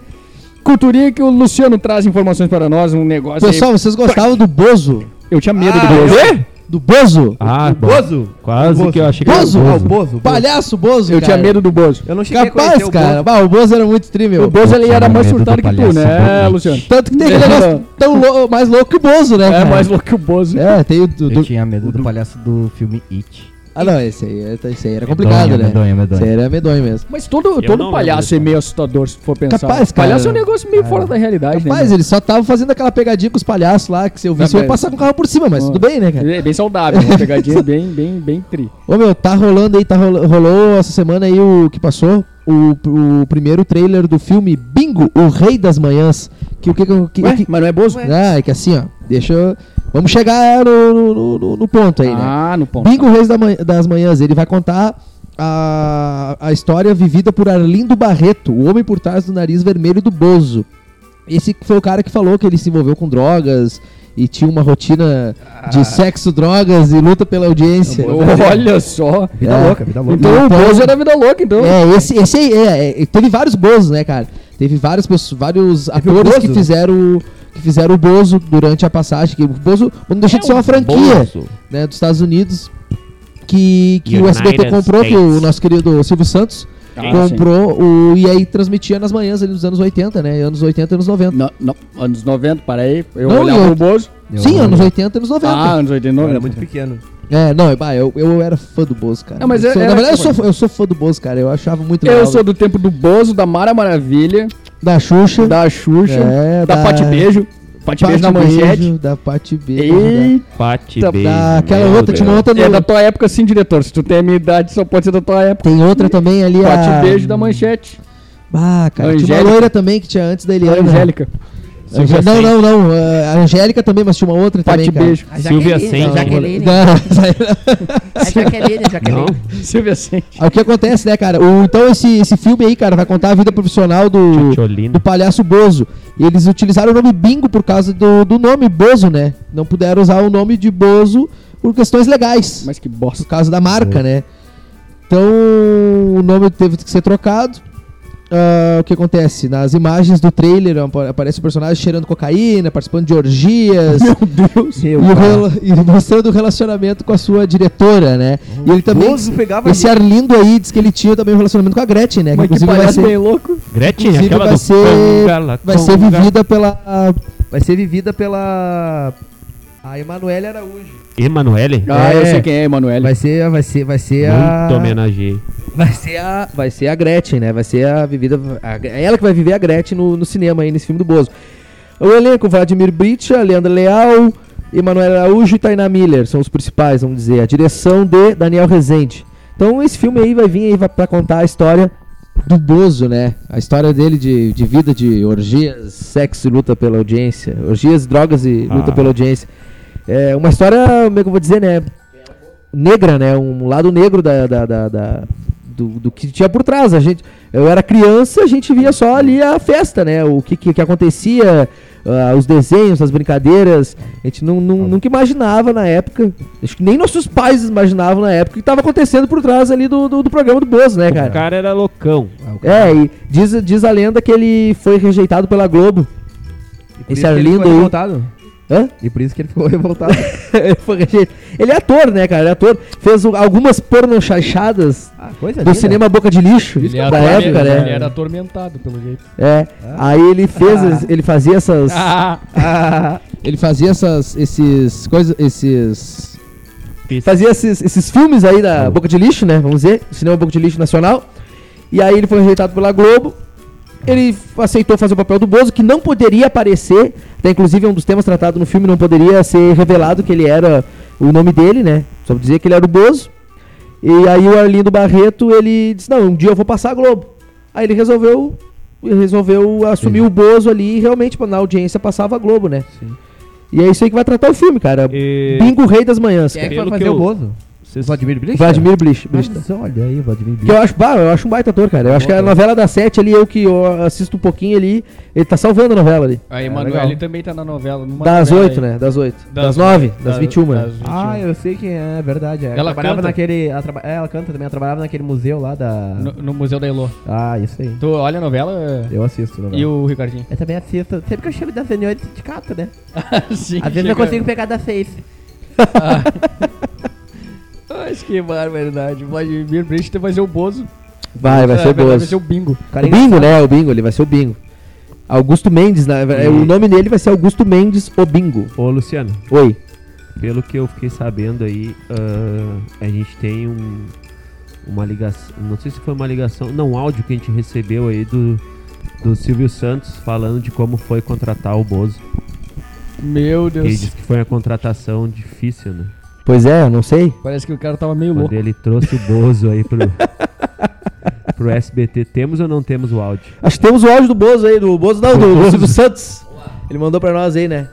Culturinha que o Luciano traz informações para nós, um negócio Pessoal, vocês gostavam do Bozo? aí. Eu tinha medo Ah, do Bozo. eu- Do Bozo? Ah, bom. Bozo? Quase Bozo. que eu achei que Bozo? era Ah, o Bozo. Bozo. o Bozo. Palhaço Bozo, Eu cara. tinha medo do Bozo. Eu não cheguei a Capaz, conhecer o cara. Bozo. Bah, o Bozo era muito streamer. O Bozo ele era mais do surtado que tu, né. Luciano? Tanto que tem aquele negócio tão lou- mais louco que o Bozo, né? É cara? mais louco que o Bozo. É, tem o do. Eu do- tinha medo o do palhaço do filme It. Ah, não, esse aí, é- esse aí era complicado, Medonho, né? medonho, medonho. Esse aí era medonho mesmo. Mas todo, todo palhaço é meio assustador, se for pensar. Capaz, cara. Palhaço é um negócio meio fora da realidade, Rapaz, né? ele só tava fazendo aquela pegadinha com os palhaços lá, que se eu visse, eu ia passar com o carro por cima, mas tudo bem, né, cara? É bem saudável, uma pegadinha bem, bem, bem tri. Ô, meu, tá rolando aí, tá rolo- rolou essa semana aí o que passou, o, o primeiro trailer do filme Bingo, o Rei das Manhãs. Que o que... que, Ué, que mas não é Bozo? ah, é que assim, ó, deixa eu... Vamos chegar no, no, no- no ponto aí, né? Ah, no ponto. Bingo Reis da Manhã- das Manhãs, ele vai contar a, a história vivida por Arlindo Barreto, o homem por trás do nariz vermelho do Bozo. Esse foi o cara que falou que ele se envolveu com drogas e tinha uma rotina de sexo, drogas e luta pela audiência. Olha só. Vida É. louca, vida louca. Então o Então- Bozo era vida louca, então. É, esse, esse aí, é, é, teve vários Bozos, né, cara? Teve vários, vários o atores que fizeram que fizeram o Bozo durante a passagem. Que o Bozo não deixa de ser uma franquia Bozo. né, dos Estados Unidos que, que o SBT comprou, que o States. nosso querido Silvio Santos Ah, comprou o, e aí transmitia nas manhãs ali nos anos 80, né? Anos 80 e anos 90. Não, não, anos 90, para aí. Eu Não, olhava eu- o Bozo. Sim, anos 80 e anos 90. Ah, anos 80 Eu 90. era muito pequeno. É, não, eu, eu era fã do Bozo, cara. Não, mas Eu é- sou- na verdade, eu sou, eu sou fã do Bozo, cara. Eu achava muito Eu legal. sou do tempo do Bozo, da Mara Maravilha, Da Xuxa. da Xuxa, É, da, da- Pati Beijo. Pati Beijo na manchete. Beijo, da Pati Beijo. da- E Pati beijo. da, aquela meu outra, tinha uma outra. é da tua época, sim, diretor. Se tu tem a minha idade, só pode ser da tua época. Tem outra também ali. a... Pati Beijo da manchete. Ah, cara. Tinha uma Angélica. loira também que tinha antes da Eliana. Angélica. Angé- Não, não, não. ah, A Angélica também, mas tinha uma outra Pati também, cara. Beijo. A Silvia Jaqueline, Sen, a Jaqueline. Não, A Jaqueline, a Jaqueline. Não? Silvia Sente. O que acontece, né, cara? O- então esse, esse filme aí, cara, vai contar a vida profissional do, do palhaço Bozo. E eles utilizaram o nome Bingo por causa do, do nome Bozo, né? Não puderam usar o nome de Bozo por questões legais. Mas que bosta. por causa da marca, né? Então o nome teve que ser trocado. Ah, o que acontece? Nas imagens do trailer apa- aparece o personagem cheirando cocaína, participando de orgias. Meu Deus. E, rela- e mostrando o relacionamento com a sua diretora, né? E ele também. Pegava Esse Arlindo aí diz que ele tinha também um relacionamento com a Gretchen, né? Que Mas que inclusive vai ser, bem louco. Gretchen, inclusive aquela vai do ser, vai ser vivida pela. Vai ser vivida pela. A Emanuele Araújo. Emanuele? Ah, É. eu sei quem é, Emanuele. Vai ser, vai ser, vai ser a. Muito homenageei. Vai ser a, vai ser a Gretchen, né? Vai ser a vivida, a- é ela que vai viver a Gretchen no, no cinema aí nesse filme do Bozo. O elenco Vladimir Bricha, Leandro Leal, Emanuel Araújo e Tainá Miller são os principais, vamos dizer. A direção de Daniel Rezende. Então esse filme aí vai vir aí pra contar a história do Bozo, né? A história dele de, de vida de orgias, sexo e luta pela audiência. Orgias, drogas e luta Ah. pela audiência. É uma história, como é que eu vou dizer, né? Negra, né? Um lado negro da, da, da- da- do, do que tinha por trás. A gente, eu era criança, a gente via só ali a festa, né? O que, que, que acontecia, ah, os desenhos, as brincadeiras. A gente não, não- nunca imaginava na época. Acho que nem nossos pais imaginavam na época o que estava acontecendo por trás ali do, do, do programa do Bozo, né, O cara? cara era loucão. É, e diz, diz a lenda que ele foi rejeitado pela Globo. Esse Arlindo aí. Hã? E por isso que ele ficou revoltado. ele. Ele é ator, né, cara? Ele é ator. Fez algumas pornochachadas ah, coisa do linda. cinema Boca de Lixo Ele, da ator- época, ele né? era atormentado, pelo jeito. É. Aí ele fez, Ah. ele fazia essas. Ah, Ah, Ele fazia essas, esses coisas, esses fazia esses, esses filmes aí da Boca de Lixo, né? Vamos dizer, cinema Boca de Lixo nacional. E aí ele foi rejeitado pela Globo. Ele aceitou fazer o papel do Bozo, que não poderia aparecer. Até inclusive é um dos temas tratados no filme, não poderia ser revelado que ele era o nome dele, né? Só dizia que ele era o Bozo. E aí o Arlindo Barreto, ele disse, não, um dia eu vou passar a Globo. Aí ele resolveu resolveu assumir o Bozo ali e realmente na audiência passava a Globo, né? E é isso aí que vai tratar o filme, cara. E- Bingo Rei das Manhãs. Quem é que vai fazer que o eu- Bozo? Vocês- Vladimir Blix? Vladimir. Blix. Mas olha aí, Vladimir Que Blix. eu acho, bah, eu acho um baita ator, cara. Eu acho que a novela da Sete ali, eu que eu assisto um pouquinho ali, ele tá salvando a novela ali. a. Emanuele também tá na novela. numa Das novela oito, né? Das oito. Das, Das- nove, das das- vinte e uma. das 21. Ah, eu sei quem é, é verdade. é. Ela, Ela trabalhava canta. naquele. Ela, traba- é, ela canta também, ela trabalhava naquele museu lá da. No, no Museu da Elô. Ah, isso aí. Tu olha a novela Eu assisto, né? e o Ricardinho? Eu também assisto. Sempre que eu chego das reuniões de sindicato, né? Sim, Às vezes eu consigo pegar das seis. Acho que barbaridade. Vladimir Brich vai ser o Bozo. Vai, vai É, ser o Vai Bozo. ser o bingo. Cara, O Bingo, né? O Bingo, ele vai ser o Bingo. Augusto Mendes, né? É, o nome dele vai ser Augusto Mendes, o Bingo. Ô, Luciano, Oi. pelo que eu fiquei sabendo aí, ah, a gente tem um, uma ligação, não sei se foi uma ligação, não, um áudio que a gente recebeu aí do, do Silvio Santos falando de como foi contratar o Bozo. Meu Que ele Deus. disse que foi uma contratação difícil, né? Pois é, eu não sei. Parece que o cara tava meio Quando louco. ele trouxe o Bozo aí pro, pro SBT. Temos ou não temos o áudio? Acho que temos o áudio do Bozo aí, do Bozo não, do, do Silvio Santos. Ele mandou pra nós aí, né?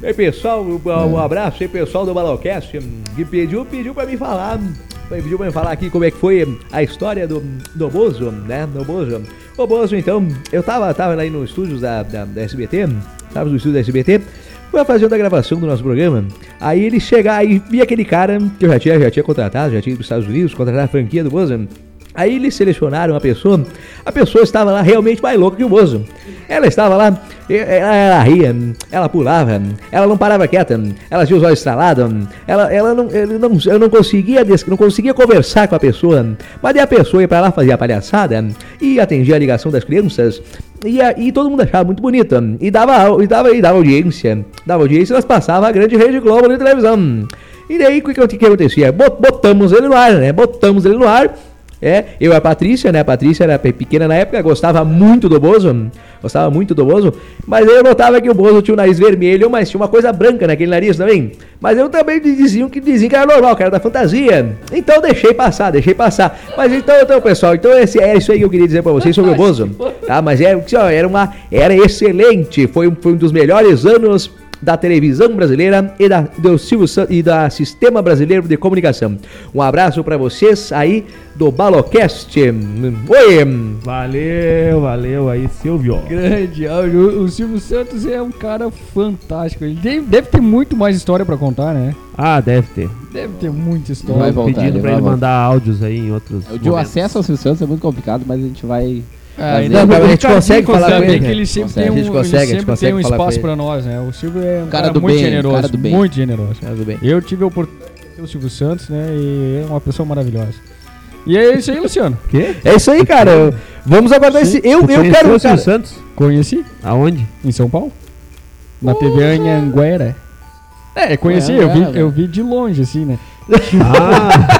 E aí, pessoal, um, um abraço aí, pessoal do Balocast, hum, que pediu, pediu pra mim falar, hum, pediu pra mim falar aqui como é que foi hum, a história do, do Bozo, né, do Bozo. O Bozo, então, eu tava, tava aí nos estúdios da, da, da SBT, tava no estúdio da SBT, foi fazendo a gravação do nosso programa, aí ele chega, aí vi aquele cara que eu já tinha, já tinha contratado, já tinha ido pros Estados Unidos, contratar a franquia do Bozo, Aí eles selecionaram uma pessoa, a pessoa estava lá realmente mais louca que o Bozo. Ela estava lá, ela, ela ria, ela pulava, ela não parava quieta, ela tinha os olhos estralados, ela, ela não, ele não, eu não conseguia, não conseguia conversar com a pessoa, mas a pessoa ia pra lá fazer a palhaçada e atendia a ligação das crianças. E, e todo mundo achava muito bonita. E dava, e dava, e dava audiência. Dava audiência e nós passava a grande rede Globo na televisão. E daí o que, que, acontecia? Bot- Botamos ele no ar, né? Botamos ele no ar. É, eu e a Patrícia, né? A Patrícia era pe- pequena na época, gostava muito do Bozo. Gostava muito do Bozo. Mas eu notava que o Bozo tinha o nariz vermelho, mas tinha uma coisa branca naquele nariz também. Mas eu também diziam que diziam que era normal, que era da fantasia. Então deixei passar, deixei passar. Mas então, então pessoal, então esse, é isso aí que eu queria dizer pra vocês sobre o Bozo. Tá? Mas é, ó, era uma. Era excelente. Foi, um- foi um dos melhores anos da televisão brasileira e da, do Silvio San- e da Sistema Brasileiro de Comunicação. Um abraço pra vocês aí do Balocast. Oi! Valeu, valeu aí, Silvio. Grande áudio. O Silvio Santos é um cara fantástico. Ele deve, deve ter muito mais história pra contar, né? Ah, deve ter. Deve ter muita Vai história. voltar, Pedindo ele pra vai ele mandar áudios aí em outros. O acesso ao Silvio Santos é muito complicado, mas a gente vai. Ah, ainda bem a gente consegue falar com consegue, ele, que né? ele sempre Consegue. tem um, A gente consegue, ele sempre consegue tem um espaço pra nós, né? O Silvio é um Cara cara, do muito bem, generoso, cara do bem. muito generoso. Tudo bem. Eu tive a oportunidade de ter o Silvio Santos, né? E é uma pessoa maravilhosa. E é isso aí, Luciano. Quê? É isso aí, cara. Vamos aguardar esse. Eu, Tu eu quero. o Silvio Cara, Santos? Conheci Aonde? em São Paulo. Na TV Anhanguera. É, conheci, eu vi, eu vi de longe, assim, né? Ah,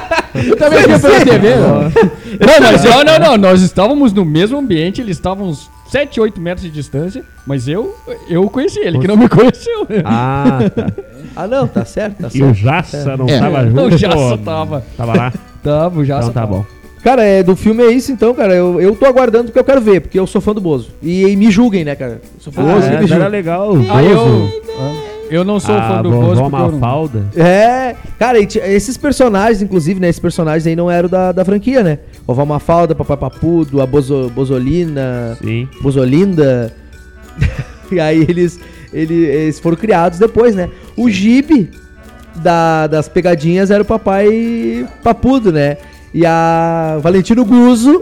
Também vi pela TV, né? Não, mas não, não, não. Nós estávamos no mesmo ambiente, eles estavam uns 7, 8 metros de distância, mas eu, eu conheci ele, que não me conheceu. ah, tá. ah, não, tá certo, tá E o certo. Jaça não É. tava Não, junto? pô? só tava. Tava lá? Tava, já Então só tá tava. bom. Cara, é, do filme é isso então, cara. Eu, eu tô aguardando porque eu quero ver, porque eu sou fã do Bozo. E, e me julguem, né, cara? Eu sou fã do Ah, Bozo e é, me era julguem. legal. Ah, eu, Bozo. Eu não sou a fã do Bozo eu não- Mafalda. É, cara, e esses personagens, inclusive, né? Esses personagens aí não eram da, da franquia, né? Vovó Mafalda, Papai Papudo, a Bozo, Bozolina, Sim. Bozolinda. E aí eles, ele- eles foram criados depois, né? O Gibe da- das pegadinhas era o papai papudo, né? E a Valentino Guzzo,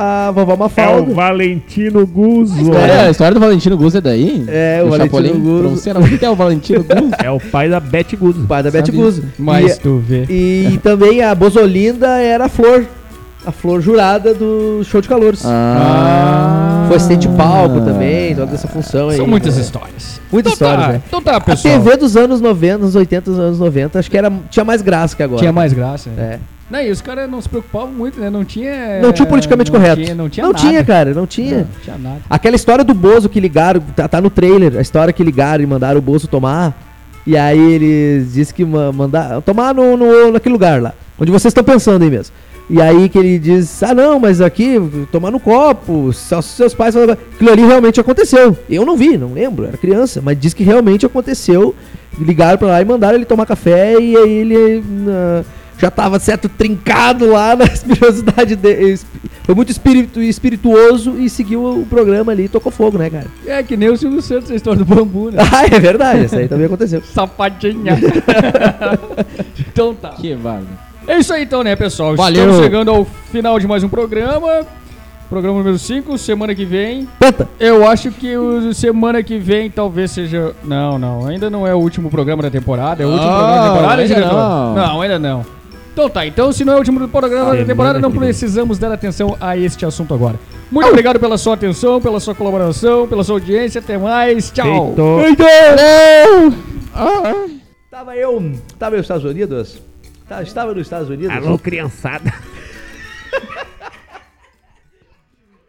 a vovó É o Mafalda. Valentino Guzzo. É, a história do Valentino Guzzo é daí? É, o Do Valentino? Guzzo. Pra você não é o Valentino Guzzo? É o pai da Beth Guzzo. pai da Beth. Guzzo. Mas E- tu vê. E também a Bozolinda era a Flor. A Flor jurada do show de calouros. Ah. Foi assistente de palco também, toda essa função aí. São muitas né? histórias. Muitas Então histórias, tá, né? Então tá, A pessoal. TV dos anos 90, anos 80, anos 90, acho que era, tinha mais graça que agora. Tinha mais graça. né? É. Não, e os caras não se preocupavam muito, né? Não tinha. Não tinha o politicamente não correto. Tinha, não tinha não nada. tinha, cara, não tinha. Não tinha nada. Aquela história do Bozo que ligaram, tá, tá no trailer, a história que ligaram e mandaram o Bozo tomar. E aí eles disse que ma- mandar tomar no, no, naquele lugar lá, onde vocês estão pensando aí mesmo. E aí que ele diz: "Ah, não, mas aqui tomar no copo, só se seus pais aquilo ali realmente aconteceu". Eu não vi, não lembro, era criança, mas diz que realmente aconteceu. Ligaram pra lá e mandaram ele tomar café e aí ele ah, já tava certo trincado lá na espirituosidade dele. Foi muito espírito, espirituoso e seguiu o programa ali e tocou fogo, né, cara? É que nem o Silvio Santos, a história do bambu, né? Ah, é verdade, isso aí também aconteceu. Sapatinha. então tá. Que vaga. É isso aí então, né, pessoal? Valeu. Estamos chegando ao final de mais um programa. Programa número 5, semana que vem. Penta! Eu acho que o semana que vem talvez seja. Não, não, ainda não é o último programa da temporada. É o último Não, programa da temporada, ainda diretor? não. Não, ainda não. Então tá, então se não é o último programa da temporada, não precisamos dar atenção a este assunto agora. Muito obrigado pela sua atenção, pela sua colaboração, pela sua audiência. Até mais. Tchau. Feito. Tava eu, tava eu nos Estados Unidos? Tá, estava nos Estados Unidos. Alô, criançada.